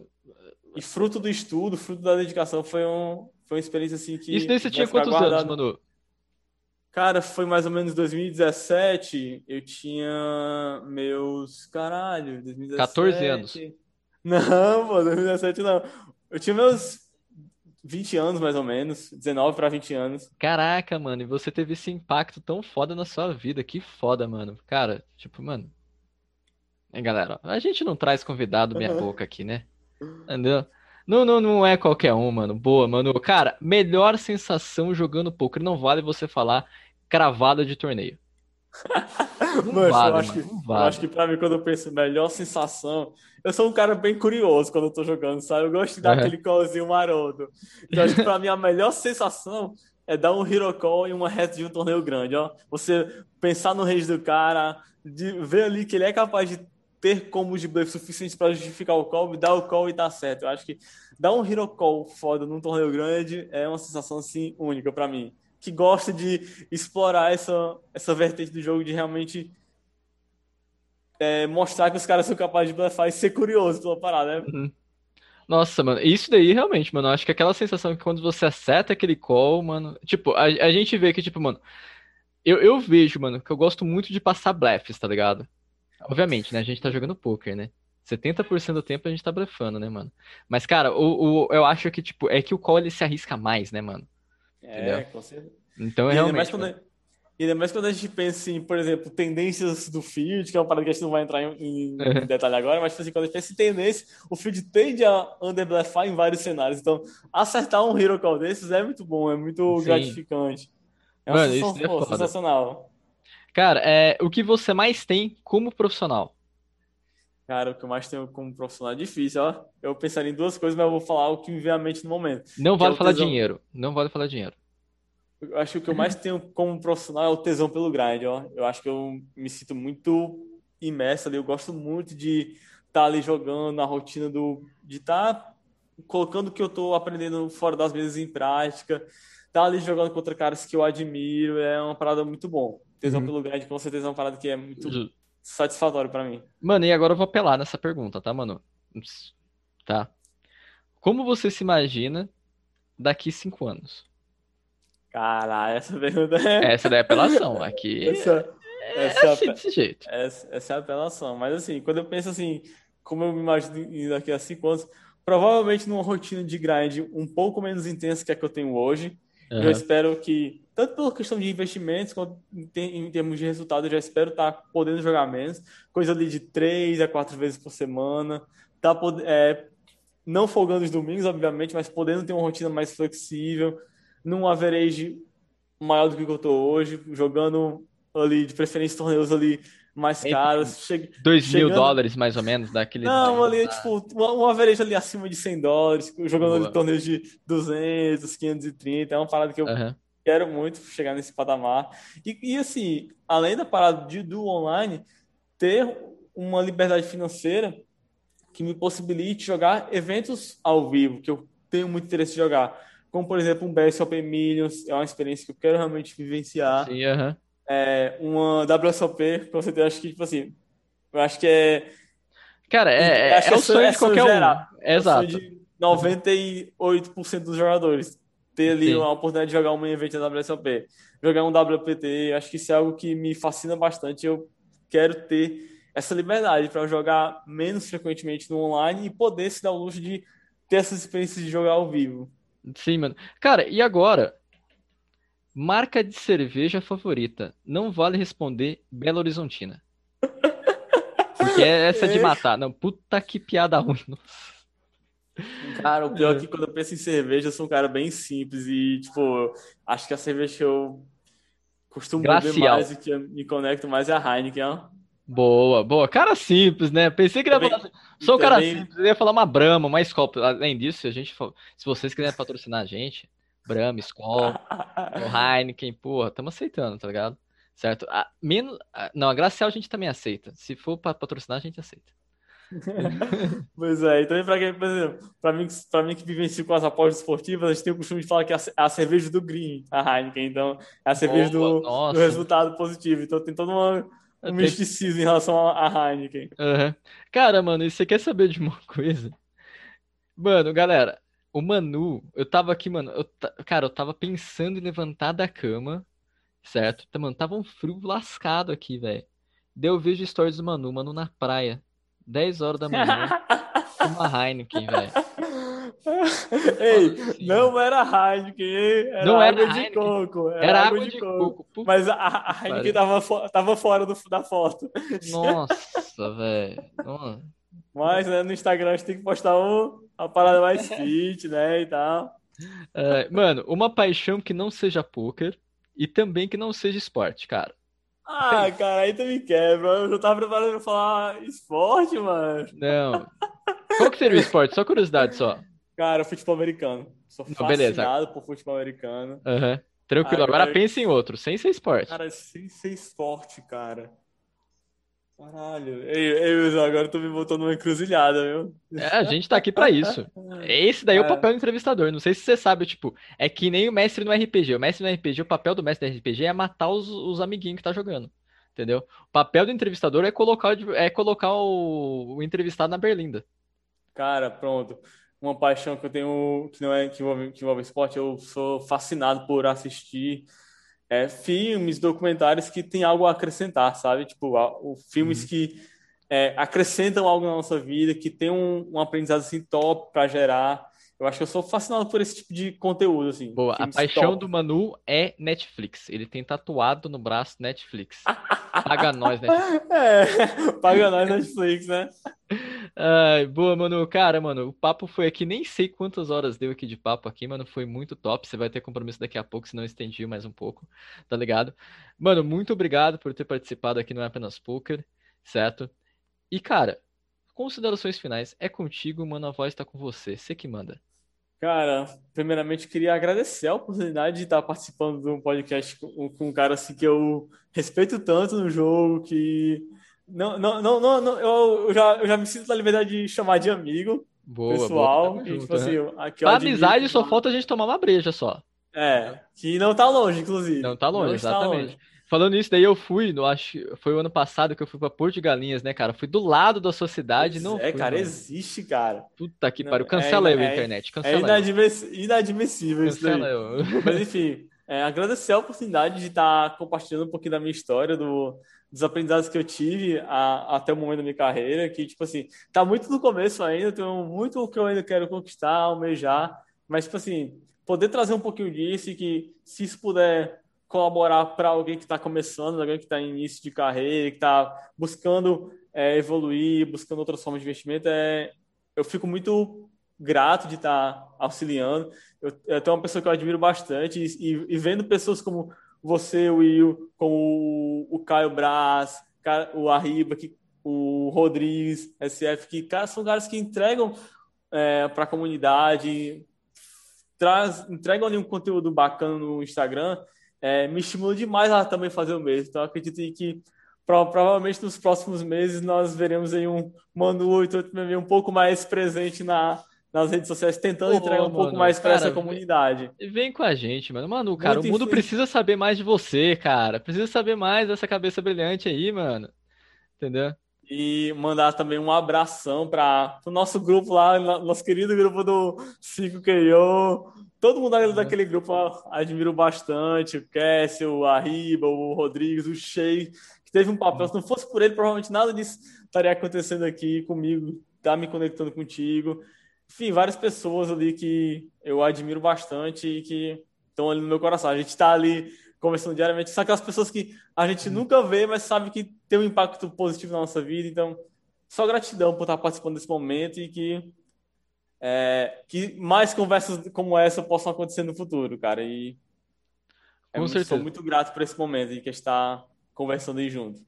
E fruto do estudo, fruto da dedicação, foi, um, foi uma experiência, assim, que isso daí você tinha quantos anos, guardado. mano? Cara, foi mais ou menos 2017. Eu tinha meus. Caralho, 14 anos. 2017. Não, pô, 2017 não. Eu tinha meus 20 anos, mais ou menos. 19 para 20 anos. Caraca, mano, e você teve esse impacto tão foda na sua vida. Que foda, mano. Cara, tipo, mano. É, galera, a gente não traz convidado meia boca aqui, né? Entendeu? Não, não, não é qualquer um, mano. Boa, mano. Cara, melhor sensação jogando poker. Não vale você falar cravada de torneio. Não Mas eu vale, acho que, mano. Não eu vale. acho que pra mim, quando eu penso melhor sensação, eu sou um cara bem curioso quando eu tô jogando, sabe? Eu gosto de dar Aham. aquele callzinho maroto. Então, acho que pra mim a melhor sensação é dar um hero call em uma reta de um torneio grande, ó. Você pensar no range do cara, de ver ali que ele é capaz de ter combos de bluff suficientes pra justificar o call, dar o call e tá certo. Eu acho que dar um hero call foda num torneio grande é uma sensação, assim, única pra mim. Que gosta de explorar essa, essa vertente do jogo de realmente é, mostrar que os caras são capazes de blefar e ser curioso pela parada, né? Uhum. Nossa, mano, isso daí realmente, mano, acho que aquela sensação que quando você acerta aquele call, mano, tipo, a, a gente vê que, tipo, mano, eu, eu vejo, mano, que eu gosto muito de passar blefs, tá ligado? Obviamente, né, a gente tá jogando poker, né? 70% do tempo a gente tá blefando, né, mano? Mas, cara, o, o, eu acho que, tipo, é que o call ele se arrisca mais, né, mano? É, Entendeu? com certeza. Então, E ainda mais realmente, quando, mano. e ainda mais quando a gente pensa em, por exemplo, tendências do field, que é uma parada que a gente não vai entrar em, em- em detalhe agora, mas tipo assim, quando a gente pensa em tendência, o field tende a underblefar em vários cenários. Então, acertar um hero call desses é muito bom, é muito Sim. gratificante. É uma Mano, sensação, é pô, sensacional. Cara, é, o que você mais tem como profissional? Cara, o que eu mais tenho como profissional é difícil, ó. Eu pensaria em duas coisas, mas eu vou falar o que me vem à mente no momento. Não é vale o falar tesão. dinheiro. Não vale falar dinheiro. Eu acho que o que eu mais tenho como profissional é o tesão pelo grind, ó. Eu acho que eu me sinto muito imerso ali. Eu gosto muito de estar ali jogando na rotina do de estar colocando o que eu tô aprendendo fora das mesas em prática, estar ali jogando contra caras que eu admiro, é uma parada muito bom. Tesão Uhum. pelo grind com certeza é uma parada que é muito satisfatório pra mim. Mano, e agora eu vou apelar nessa pergunta, tá, mano? Tá. Como você se imagina daqui cinco anos? Caralho, essa pergunta é Essa daí é apelação. Aqui essa, é essa é a assim, desse jeito. Essa, essa é a apelação. Mas assim, quando eu penso assim, como eu me imagino daqui a cinco anos, provavelmente numa rotina de grind um pouco menos intensa que a que eu tenho hoje. Eu Aham. espero que, tanto pela questão de investimentos, quanto em, te- em termos de resultado, eu já espero estar podendo jogar menos. Coisa ali de três a quatro vezes por semana. Tá, é, não folgando os domingos, obviamente, mas podendo ter uma rotina mais flexível, num average maior do que eu tô hoje, jogando ali, de preferência, torneios ali mais caros. Che Dois mil chegando. dólares, mais ou menos, daquele. Não, ali, tipo, um um average ali acima de 100 dólares, jogando ali Boa. torneios de 200, 530. É uma parada que eu Aham. quero muito chegar nesse patamar. E, e, assim, além da parada de, do online, ter uma liberdade financeira que me possibilite jogar eventos ao vivo, que eu tenho muito interesse em jogar. Como, por exemplo, um BSOP Millions, é uma experiência que eu quero realmente vivenciar. Sim, aham. É, uma WSOP, com certeza, acho que, tipo assim, eu acho que é. Cara, é, é, é o sonho de qualquer um. geral. É o sonho Exato. de 98% dos jogadores. Ter ali Sim. a oportunidade de jogar um evento da WSOP. Jogar um WPT, acho que isso é algo que me fascina bastante. Eu quero ter essa liberdade para jogar menos frequentemente no online e poder se dar o luxo de ter essas experiências de jogar ao vivo. Sim, mano. Cara, e agora? Marca de cerveja favorita. Não vale responder Belo Horizontina. Porque é essa de matar. Não, puta que piada ruim. Cara, o pior é que quando eu penso em cerveja, eu sou um cara bem simples e, tipo, acho que a cerveja que eu costumo beber mais e que eu me conecto mais é a Heineken, ó. Boa, boa. Cara simples, né? Pensei que ele ia Também- falar sou um cara também- simples, eu ia falar uma Brahma, uma Skol. Além disso, se a gente se vocês quiserem patrocinar a gente, Brahma, Skol, Heineken, porra, estamos aceitando, tá ligado? Certo? A, menos, a- não, a Glacial a gente também aceita. Se for pra patrocinar, a gente aceita. Pois é, e também para quem, por exemplo, para mim, para mim que vivencio com as apostas esportivas, a gente tem o costume de falar que é a, a cerveja do Green, a Heineken, então é a cerveja do, do resultado positivo. Então tem todo uma, um misticismo em relação à Heineken. Aham. Cara, mano, e você quer saber de uma coisa? Mano, galera, o Manu, eu tava aqui, mano, eu cara, eu tava pensando em levantar da cama, certo? Tá, Mano, tava um frio lascado aqui, velho. Daí eu vejo stories do Manu, Manu na praia, 10 horas da manhã, uma Heineken, velho. Ei, assim, não era Heineken, hein? era Não era água de Heineken. coco. Era, Era água água de de coco. coco. Mas a, a Heineken tava, fo- tava fora do, da foto. Nossa, velho. Mas né, no Instagram a gente tem que postar um, uma parada mais fit, né? E tal. É, mano, uma paixão que não seja poker e também que não seja esporte, cara. Ah, cara, aí tu me quebra. Eu já tava preparado pra falar esporte, mano. Não. Qual que seria o esporte? Só curiosidade só. Cara, futebol americano. Sou Não, beleza. por futebol americano. Aham. Tranquilo. Agora- Agora pense em outro, sem ser esporte. Cara, sem ser esporte, cara. Caralho. Ei, ei, Wilson, agora tu me botou numa encruzilhada, viu? É, a gente tá aqui pra isso. Esse daí é o É. papel do entrevistador. Não sei se você sabe, tipo, é que nem o mestre no RPG. O mestre no RPG, o papel do mestre no RPG é matar os, os amiguinhos que tá jogando. Entendeu? O papel do entrevistador é colocar, o- é colocar o, o entrevistado na berlinda. Cara, pronto. Uma paixão que eu tenho que não é que envolve, que envolve esporte, eu sou fascinado por assistir é, filmes, documentários que têm algo a acrescentar, sabe? Tipo, a- o, filmes Uhum. que é, acrescentam algo na nossa vida, que tem um, um aprendizado assim top para gerar. Eu acho que eu sou fascinado por esse tipo de conteúdo, assim. Boa, a paixão top. do Manu é Netflix. Ele tem tatuado no braço Netflix. Paga nós, Netflix. É, paga nós Netflix, né? Ai, boa, mano. Cara, mano, o papo foi aqui, nem sei quantas horas deu aqui de papo aqui, mano. Foi muito top. Você vai ter compromisso daqui a pouco, senão eu estendi mais um pouco, tá ligado? Mano, muito obrigado por ter participado aqui no É Apenas Poker, certo? E, cara, considerações finais. É contigo, mano. A voz tá com você. Você que manda. Cara, primeiramente queria agradecer a oportunidade de estar participando de um podcast com, com um cara assim que eu respeito tanto no jogo, que não, não, não, não, não- eu, já, eu já me sinto na liberdade de chamar de amigo Boa, boa. pessoal. E, junto, tipo aham. assim, aqui eu Pra admiro amizade só falta a gente tomar uma breja só. É, que não tá longe, inclusive. Não tá longe, Não está exatamente. longe. Falando isso, daí eu fui, no, acho, foi o ano passado que eu fui pra Porto de Galinhas, né, cara? Fui do lado da sua cidade, não é, fui, cara, mano. existe, cara. Puta que pariu. é Cancela eu, ina- é- internet. É Cancela inadmiss- inadmissível isso daí. Cancela eu. Mas enfim, é, agradecer a oportunidade de estar compartilhando um pouquinho da minha história, do, dos aprendizados que eu tive a- até o momento da minha carreira, que, tipo assim, tá muito no começo ainda, tenho muito o que eu ainda quero conquistar, almejar, mas, tipo assim, poder trazer um pouquinho disso e que, se isso puder colaborar para alguém que está começando, alguém que está em início de carreira, que está buscando é, evoluir, buscando outras formas de investimento, é, eu fico muito grato de estar auxiliando. Eu, eu tenho uma pessoa que eu admiro bastante e, e- vendo pessoas como você, Will, como o, o Caio Braz, o Arriba, que, o Rodrigues, SF, que cara, são caras que entregam para a comunidade, traz, entregam ali um conteúdo bacana no Instagram, é, me estimula demais a também fazer o mesmo. Então, acredito que pro- provavelmente nos próximos meses nós veremos aí um Manu 8866 um pouco mais presente na, nas redes sociais, tentando Pô, entregar um pouco mano, mais para essa comunidade. Vem com a gente, mano. Mano, cara, Muito o mundo precisa saber mais de você, cara. Precisa saber mais dessa cabeça brilhante aí, mano. Entendeu? E mandar também um abração para o nosso grupo lá, no- nosso querido grupo do 5KO. Todo mundo ali daquele grupo admiro bastante. O Cássio, o Arriba, o Rodrigues, o Shea, que teve um papel. Se não fosse por ele, provavelmente nada disso estaria acontecendo aqui comigo, tá me conectando contigo. Enfim, várias pessoas ali que eu admiro bastante e que estão ali no meu coração. A gente está ali conversando diariamente. São aquelas pessoas que a gente nunca vê, mas sabe que tem um impacto positivo na nossa vida. Então, só gratidão por estar participando desse momento e que, é, que mais conversas como essa possam acontecer no futuro, cara. E é muito- sou muito grato por esse momento e que a gente está conversando aí junto.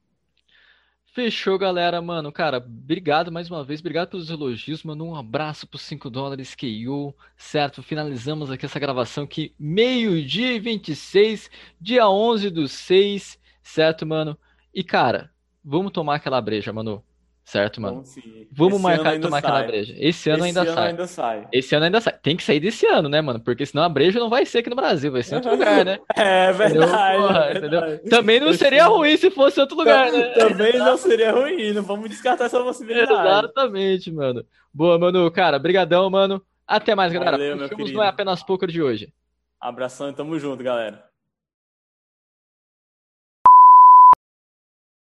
Fechou, galera, mano. Cara, obrigado mais uma vez. Obrigado pelos elogios, mano. Um abraço por 5 dólares, KO, certo? Finalizamos aqui essa gravação aqui, meio-dia e 26, dia 11 do 6, certo, mano? E, cara, vamos tomar aquela breja, mano. Certo, mano? Vamos sim. Vamos Esse marcar e tomar aquela sai. breja. Esse ano Esse ainda ano sai. ainda sai. Esse ano ainda sai. Tem que sair desse ano, né, mano? Porque senão a breja não vai ser aqui no Brasil, vai ser em outro lugar, né? É verdade, Porra, é verdade. Também não seria ruim se fosse em outro lugar, né? Também não seria ruim, não vamos descartar essa possibilidade. Exatamente, mano. Boa, mano. Cara, brigadão, mano. Até mais, galera. Valeu, meu querido. não é apenas poker de hoje. Abração e tamo junto, galera.